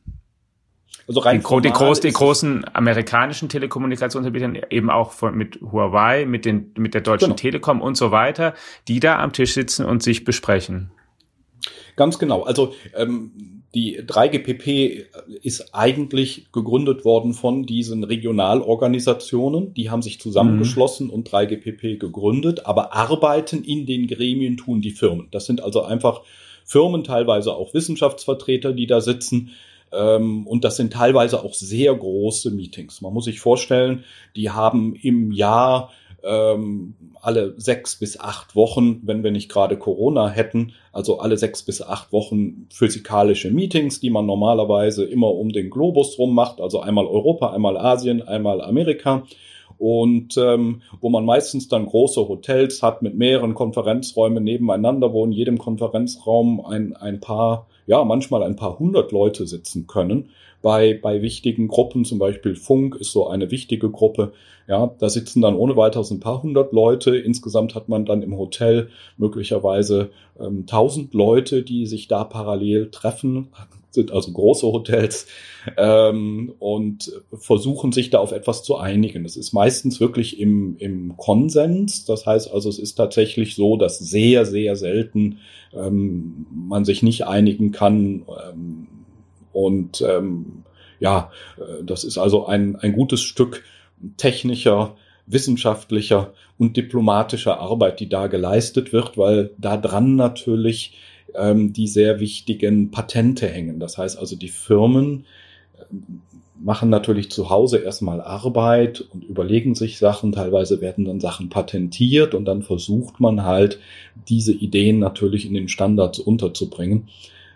also rein die, die, groß, die großen amerikanischen Telekommunikationsanbietern, eben auch von, mit Huawei, mit, den, mit der Deutschen genau. Telekom und so weiter, die da am Tisch sitzen und sich besprechen. Ganz genau. Also ähm, die 3GPP ist eigentlich gegründet worden von diesen Regionalorganisationen. Die haben sich zusammengeschlossen mhm. und 3GPP gegründet, aber arbeiten in den Gremien tun die Firmen. Das sind also einfach Firmen, teilweise auch Wissenschaftsvertreter, die da sitzen, und das sind teilweise auch sehr große Meetings. Man muss sich vorstellen, die haben im Jahr ähm, alle sechs bis acht Wochen, wenn wir nicht gerade Corona hätten, also alle sechs bis acht Wochen physikalische Meetings, die man normalerweise immer um den Globus rum macht, also einmal Europa, einmal Asien, einmal Amerika und ähm, wo man meistens dann große Hotels hat mit mehreren Konferenzräumen nebeneinander, wo in jedem Konferenzraum ein, ein paar ja, manchmal ein paar hundert Leute sitzen können. Bei, bei wichtigen Gruppen, zum Beispiel Funk ist so eine wichtige Gruppe. Ja, da sitzen dann ohne weiteres ein paar hundert Leute. Insgesamt hat man dann im Hotel möglicherweise ähm, tausend Leute, die sich da parallel treffen, sind also große Hotels ähm, und versuchen sich da auf etwas zu einigen. Das ist meistens wirklich im, im Konsens. Das heißt also, es ist tatsächlich so, dass sehr, sehr selten ähm, man sich nicht einigen kann. Ähm, und ähm, ja, äh, das ist also ein, ein gutes Stück technischer, wissenschaftlicher und diplomatischer Arbeit, die da geleistet wird, weil da dran natürlich ähm, die sehr wichtigen Patente hängen. Das heißt also, die Firmen äh, machen natürlich zu Hause erstmal Arbeit und überlegen sich Sachen. Teilweise werden dann Sachen patentiert und dann versucht man halt, diese Ideen natürlich in den Standards unterzubringen.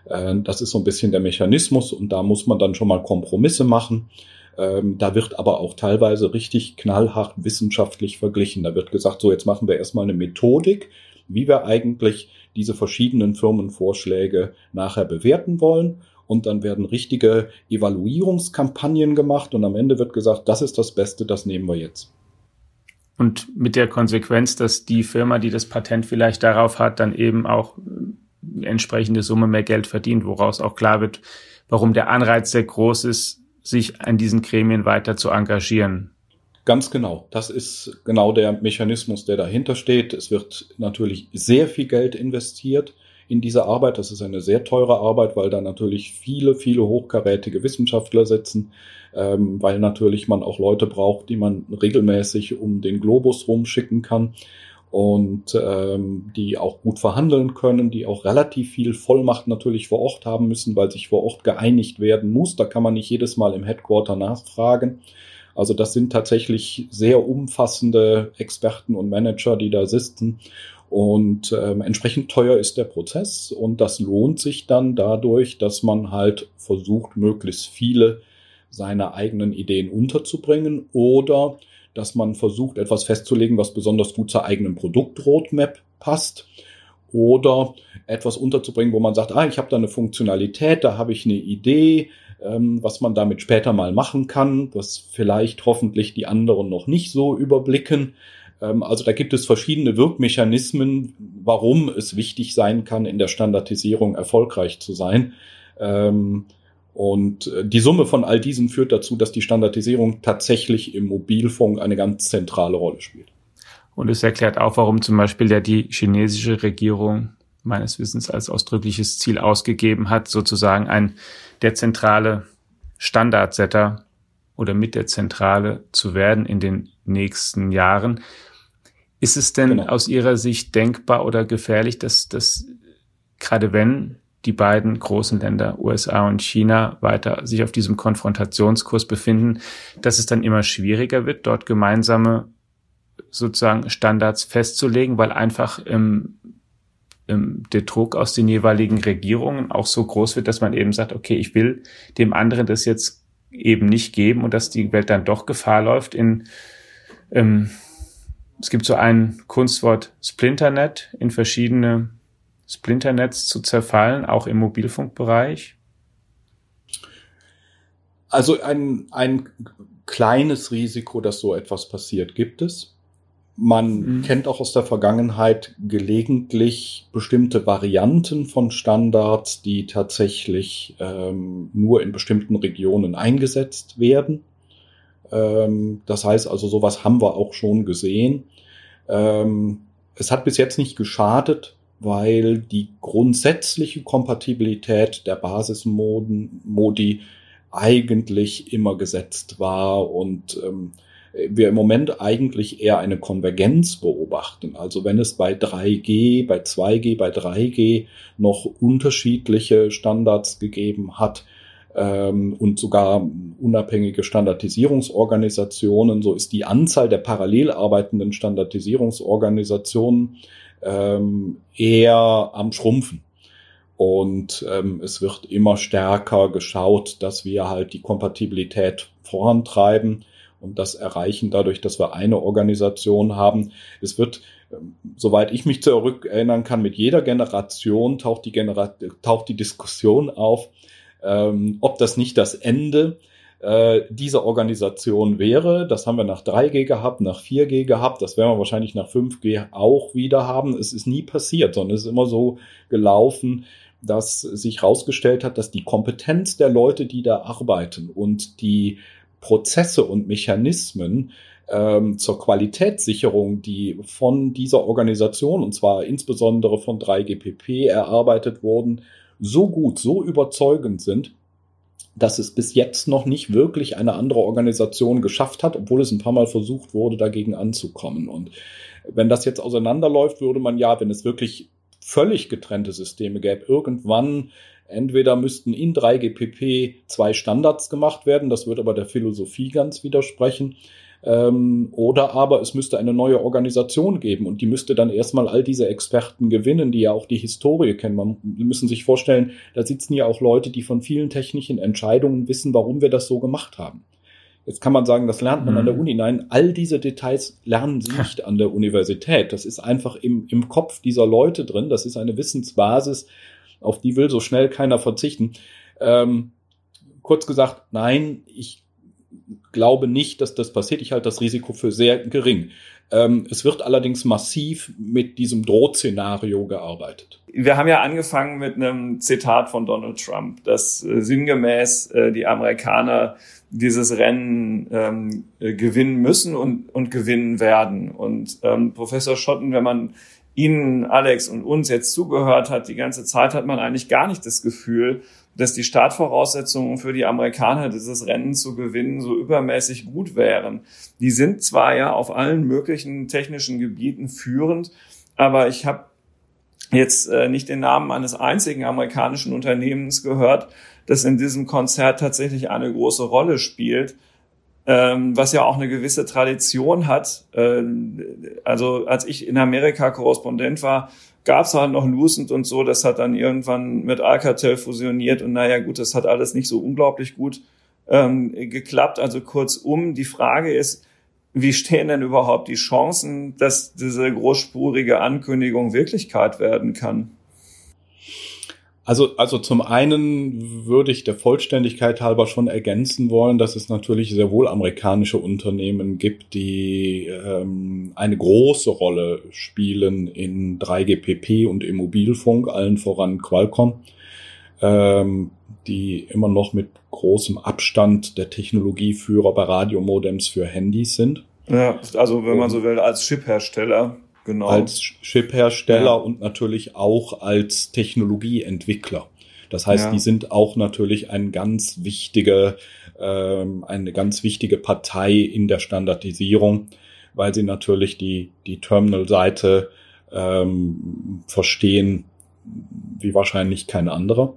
Äh, das ist so ein bisschen der Mechanismus und da muss man dann schon mal Kompromisse machen. Ähm, da wird aber auch teilweise richtig knallhart wissenschaftlich verglichen. Da wird gesagt, so jetzt machen wir erstmal eine Methodik, wie wir eigentlich diese verschiedenen Firmenvorschläge nachher bewerten wollen. Und dann werden richtige Evaluierungskampagnen gemacht und am Ende wird gesagt, das ist das Beste, das nehmen wir jetzt. Und mit der Konsequenz, dass die Firma, die das Patent vielleicht darauf hat, dann eben auch eine entsprechende Summe mehr Geld verdient, woraus auch klar wird, warum der Anreiz sehr groß ist, sich an diesen Gremien weiter zu engagieren. Ganz genau. Das ist genau der Mechanismus, der dahinter steht. Es wird natürlich sehr viel Geld investiert in diese Arbeit. Das ist eine sehr teure Arbeit, weil da natürlich viele, viele hochkarätige Wissenschaftler sitzen, ähm, weil natürlich man auch Leute braucht, die man regelmäßig um den Globus rumschicken kann und ähm, die auch gut verhandeln können, die auch relativ viel Vollmacht natürlich vor Ort haben müssen, weil sich vor Ort geeinigt werden muss. Da kann man nicht jedes Mal im Headquarter nachfragen. Also das sind tatsächlich sehr umfassende Experten und Manager, die da sitzen. Und ähm, entsprechend teuer ist der Prozess und das lohnt sich dann dadurch, dass man halt versucht, möglichst viele seiner eigenen Ideen unterzubringen oder dass man versucht, etwas festzulegen, was besonders gut zur eigenen Produktroadmap passt oder etwas unterzubringen, wo man sagt, ah, ich habe da eine Funktionalität, da habe ich eine Idee, ähm, was man damit später mal machen kann, was vielleicht hoffentlich die anderen noch nicht so überblicken. Ähm, also da gibt es verschiedene Wirkmechanismen, warum es wichtig sein kann, in der Standardisierung erfolgreich zu sein. Ähm, und äh, die Summe von all diesen führt dazu, dass die Standardisierung tatsächlich im Mobilfunk eine ganz zentrale Rolle spielt. Und es erklärt auch, warum zum Beispiel ja die chinesische Regierung meines Wissens als ausdrückliches Ziel ausgegeben hat, sozusagen ein der zentrale Standardsetter oder mit der Zentrale zu werden in den nächsten Jahren. Ist es denn genau. aus Ihrer Sicht denkbar oder gefährlich, dass, dass gerade wenn die beiden großen Länder USA und China weiter sich auf diesem Konfrontationskurs befinden, dass es dann immer schwieriger wird, dort gemeinsame sozusagen Standards festzulegen, weil einfach im, im, der Druck aus den jeweiligen Regierungen auch so groß wird, dass man eben sagt, okay, ich will dem anderen das jetzt eben nicht geben und dass die Welt dann doch Gefahr läuft in ähm, es gibt so ein Kunstwort Splinternet in verschiedene Splinternets zu zerfallen, auch im Mobilfunkbereich? Also ein, ein kleines Risiko, dass so etwas passiert, gibt es. Man mhm. kennt auch aus der Vergangenheit gelegentlich bestimmte Varianten von Standards, die tatsächlich ähm, nur in bestimmten Regionen eingesetzt werden. Ähm, das heißt also, sowas haben wir auch schon gesehen. Ähm, es hat bis jetzt nicht geschadet, weil die grundsätzliche Kompatibilität der Basismodi eigentlich immer gesetzt war und ähm, wir im Moment eigentlich eher eine Konvergenz beobachten. Also wenn es bei 3G, bei 2G, bei 3G noch unterschiedliche Standards gegeben hat, ähm, und sogar unabhängige Standardisierungsorganisationen. So ist die Anzahl der parallel arbeitenden Standardisierungsorganisationen ähm, eher am Schrumpfen. Und ähm, es wird immer stärker geschaut, dass wir halt die Kompatibilität vorantreiben und das erreichen dadurch, dass wir eine Organisation haben. Es wird, ähm, soweit ich mich zurückerinnern kann, mit jeder Generation taucht die, Genera taucht die Diskussion auf, ähm, ob das nicht das Ende äh, dieser Organisation wäre. Das haben wir nach 3G gehabt, nach 4G gehabt, das werden wir wahrscheinlich nach 5G auch wieder haben. Es ist nie passiert, sondern es ist immer so gelaufen, dass sich herausgestellt hat, dass die Kompetenz der Leute, die da arbeiten und die Prozesse und Mechanismen ähm, zur Qualitätssicherung, die von dieser Organisation, und zwar insbesondere von 3GPP erarbeitet wurden, so gut, so überzeugend sind, dass es bis jetzt noch nicht wirklich eine andere Organisation geschafft hat, obwohl es ein paar Mal versucht wurde, dagegen anzukommen. Und wenn das jetzt auseinanderläuft, würde man ja, wenn es wirklich völlig getrennte Systeme gäbe, irgendwann entweder müssten in 3GPP zwei Standards gemacht werden, das würde aber der Philosophie ganz widersprechen, ähm, oder aber es müsste eine neue Organisation geben und die müsste dann erstmal all diese Experten gewinnen, die ja auch die Historie kennen. Man müssen sich vorstellen, da sitzen ja auch Leute, die von vielen technischen Entscheidungen wissen, warum wir das so gemacht haben. Jetzt kann man sagen, das lernt man mhm. an der mhm. Uni. Nein, all diese Details lernen sie nicht an der Universität. Das ist einfach im, im Kopf dieser Leute drin. Das ist eine Wissensbasis, auf die will so schnell keiner verzichten. Ähm, kurz gesagt, nein, ich glaube nicht, dass das passiert. Ich halte das Risiko für sehr gering. Ähm, es wird allerdings massiv mit diesem Drohtszenario gearbeitet. Wir haben ja angefangen mit einem Zitat von Donald Trump, dass äh, sinngemäß äh, die Amerikaner dieses Rennen ähm, äh, gewinnen müssen und, und gewinnen werden. Und ähm, Professor Schotten, wenn man Ihnen, Alex und uns jetzt zugehört hat, die ganze Zeit hat man eigentlich gar nicht das Gefühl, dass die Startvoraussetzungen für die Amerikaner, dieses Rennen zu gewinnen, so übermäßig gut wären. Die sind zwar ja auf allen möglichen technischen Gebieten führend, aber ich habe jetzt äh, nicht den Namen eines einzigen amerikanischen Unternehmens gehört, das in diesem Konzert tatsächlich eine große Rolle spielt. Ähm, was ja auch eine gewisse Tradition hat. Äh, also als ich in Amerika Korrespondent war, gab es halt noch Lucent und so, das hat dann irgendwann mit Alcatel fusioniert und naja gut, das hat alles nicht so unglaublich gut ähm, geklappt. Also kurzum, die Frage ist, wie stehen denn überhaupt die Chancen, dass diese großspurige Ankündigung Wirklichkeit werden kann? Also, also zum einen würde ich der Vollständigkeit halber schon ergänzen wollen, dass es natürlich sehr wohl amerikanische Unternehmen gibt, die ähm, eine große Rolle spielen in 3GPP und im Mobilfunk, allen voran Qualcomm, ähm, die immer noch mit großem Abstand der Technologieführer bei Radiomodems für Handys sind. Ja, also wenn man so will, als Chiphersteller genau. als Chiphersteller ja. und natürlich auch als Technologieentwickler. Das heißt, ja. die sind auch natürlich ein ganz wichtige, ähm, eine ganz wichtige Partei in der Standardisierung, weil sie natürlich die, die Terminal-Seite ähm, verstehen wie wahrscheinlich kein anderer.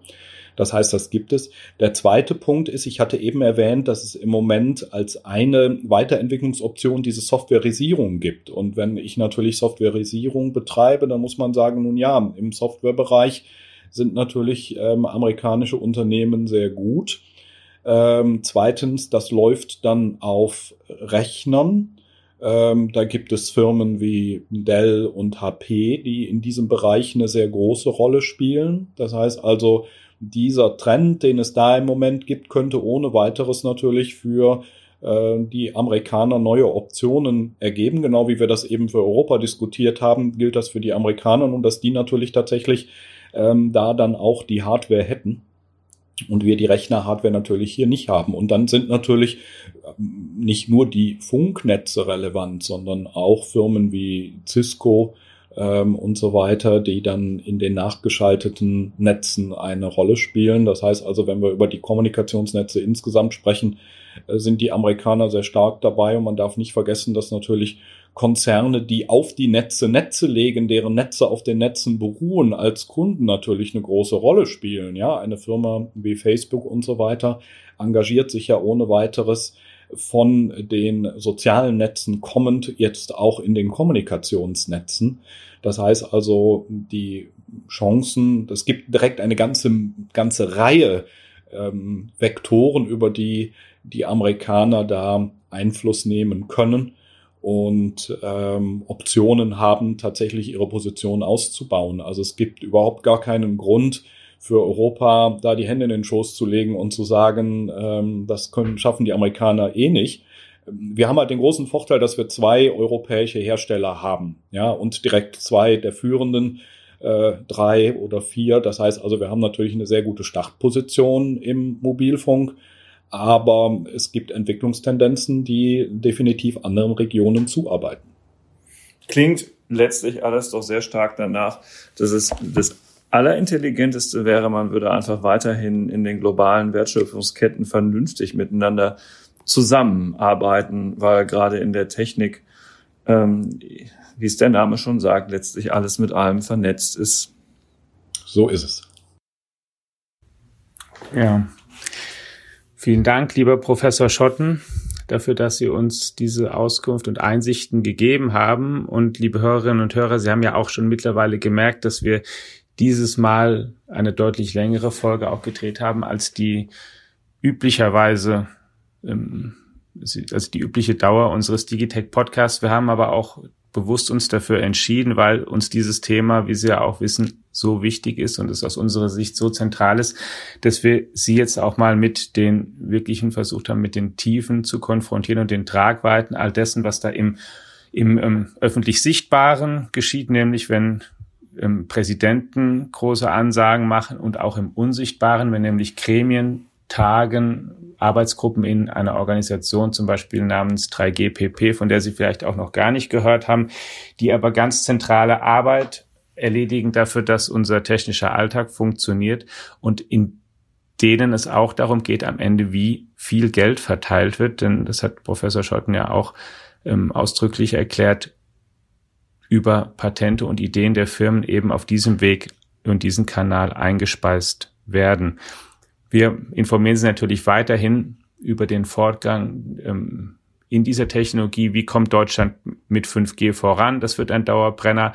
Das heißt, das gibt es. Der zweite Punkt ist, ich hatte eben erwähnt, dass es im Moment als eine Weiterentwicklungsoption diese Softwareisierung gibt. Und wenn ich natürlich Softwareisierung betreibe, dann muss man sagen, nun ja, im Softwarebereich sind natürlich ähm, amerikanische Unternehmen sehr gut. Ähm, zweitens, das läuft dann auf Rechnern. Ähm, da gibt es Firmen wie Dell und HP, die in diesem Bereich eine sehr große Rolle spielen. Das heißt also, dieser Trend, den es da im Moment gibt, könnte ohne weiteres natürlich für äh, die Amerikaner neue Optionen ergeben. Genau wie wir das eben für Europa diskutiert haben, gilt das für die Amerikaner und dass die natürlich tatsächlich ähm, da dann auch die Hardware hätten und wir die Rechner-Hardware natürlich hier nicht haben. Und dann sind natürlich ähm, nicht nur die Funknetze relevant, sondern auch Firmen wie Cisco, ähm, und so weiter, die dann in den nachgeschalteten Netzen eine Rolle spielen. Das heißt also, wenn wir über die Kommunikationsnetze insgesamt sprechen, äh, sind die Amerikaner sehr stark dabei und man darf nicht vergessen, dass natürlich Konzerne, die auf die Netze Netze legen, deren Netze auf den Netzen beruhen, als Kunden natürlich eine große Rolle spielen. Ja, eine Firma wie Facebook und so weiter engagiert sich ja ohne weiteres von den sozialen Netzen kommend jetzt auch in den Kommunikationsnetzen. Das heißt also, die Chancen, es gibt direkt eine ganze, ganze Reihe ähm, Vektoren, über die die Amerikaner da Einfluss nehmen können und ähm, Optionen haben, tatsächlich ihre Position auszubauen. Also es gibt überhaupt gar keinen Grund, für Europa da die Hände in den Schoß zu legen und zu sagen, ähm, das können, schaffen die Amerikaner eh nicht. Wir haben halt den großen Vorteil, dass wir zwei europäische Hersteller haben, ja, und direkt zwei der führenden, äh, drei oder vier. Das heißt also, wir haben natürlich eine sehr gute Startposition im Mobilfunk, aber es gibt Entwicklungstendenzen, die definitiv anderen Regionen zuarbeiten. Klingt letztlich alles doch sehr stark danach, dass es das Allerintelligenteste wäre, man würde einfach weiterhin in den globalen Wertschöpfungsketten vernünftig miteinander zusammenarbeiten, weil gerade in der Technik, ähm, wie es der Name schon sagt, letztlich alles mit allem vernetzt ist. So ist es. Ja. Vielen Dank, lieber Professor Schotten, dafür, dass Sie uns diese Auskunft und Einsichten gegeben haben. Und liebe Hörerinnen und Hörer, Sie haben ja auch schon mittlerweile gemerkt, dass wir dieses Mal eine deutlich längere Folge auch gedreht haben, als die üblicherweise, ähm, also die übliche Dauer unseres Digitech Podcasts. Wir haben aber auch bewusst uns dafür entschieden, weil uns dieses Thema, wie Sie ja auch wissen, so wichtig ist und es aus unserer Sicht so zentral ist, dass wir Sie jetzt auch mal mit den wirklichen versucht haben, mit den Tiefen zu konfrontieren und den Tragweiten all dessen, was da im, im ähm, öffentlich Sichtbaren geschieht, nämlich wenn ähm, Präsidenten große Ansagen machen und auch im Unsichtbaren, wenn nämlich Gremien tagen, Arbeitsgruppen in einer Organisation, zum Beispiel namens 3GPP, von der Sie vielleicht auch noch gar nicht gehört haben, die aber ganz zentrale Arbeit erledigen dafür, dass unser technischer Alltag funktioniert und in denen es auch darum geht, am Ende, wie viel Geld verteilt wird. Denn das hat Professor Schotten ja auch ähm, ausdrücklich erklärt über Patente und Ideen der Firmen eben auf diesem Weg und diesen Kanal eingespeist werden. Wir informieren Sie natürlich weiterhin über den Fortgang ähm, in dieser Technologie. Wie kommt Deutschland mit 5G voran? Das wird ein Dauerbrenner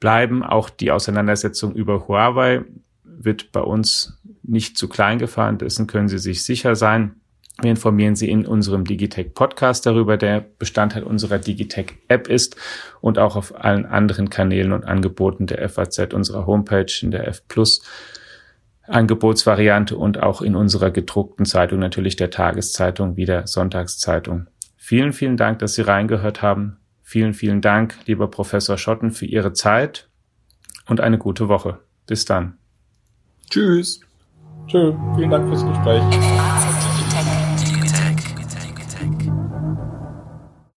bleiben. Auch die Auseinandersetzung über Huawei wird bei uns nicht zu klein gefahren. Dessen können Sie sich sicher sein. Wir informieren Sie in unserem Digitech Podcast darüber, der Bestandteil unserer Digitech App ist und auch auf allen anderen Kanälen und Angeboten der FAZ, unserer Homepage, in der F Plus Angebotsvariante und auch in unserer gedruckten Zeitung, natürlich der Tageszeitung wie der Sonntagszeitung. Vielen, vielen Dank, dass Sie reingehört haben. Vielen, vielen Dank, lieber Professor Schotten, für Ihre Zeit und eine gute Woche. Bis dann. Tschüss. Tschö. Vielen Dank fürs Gespräch.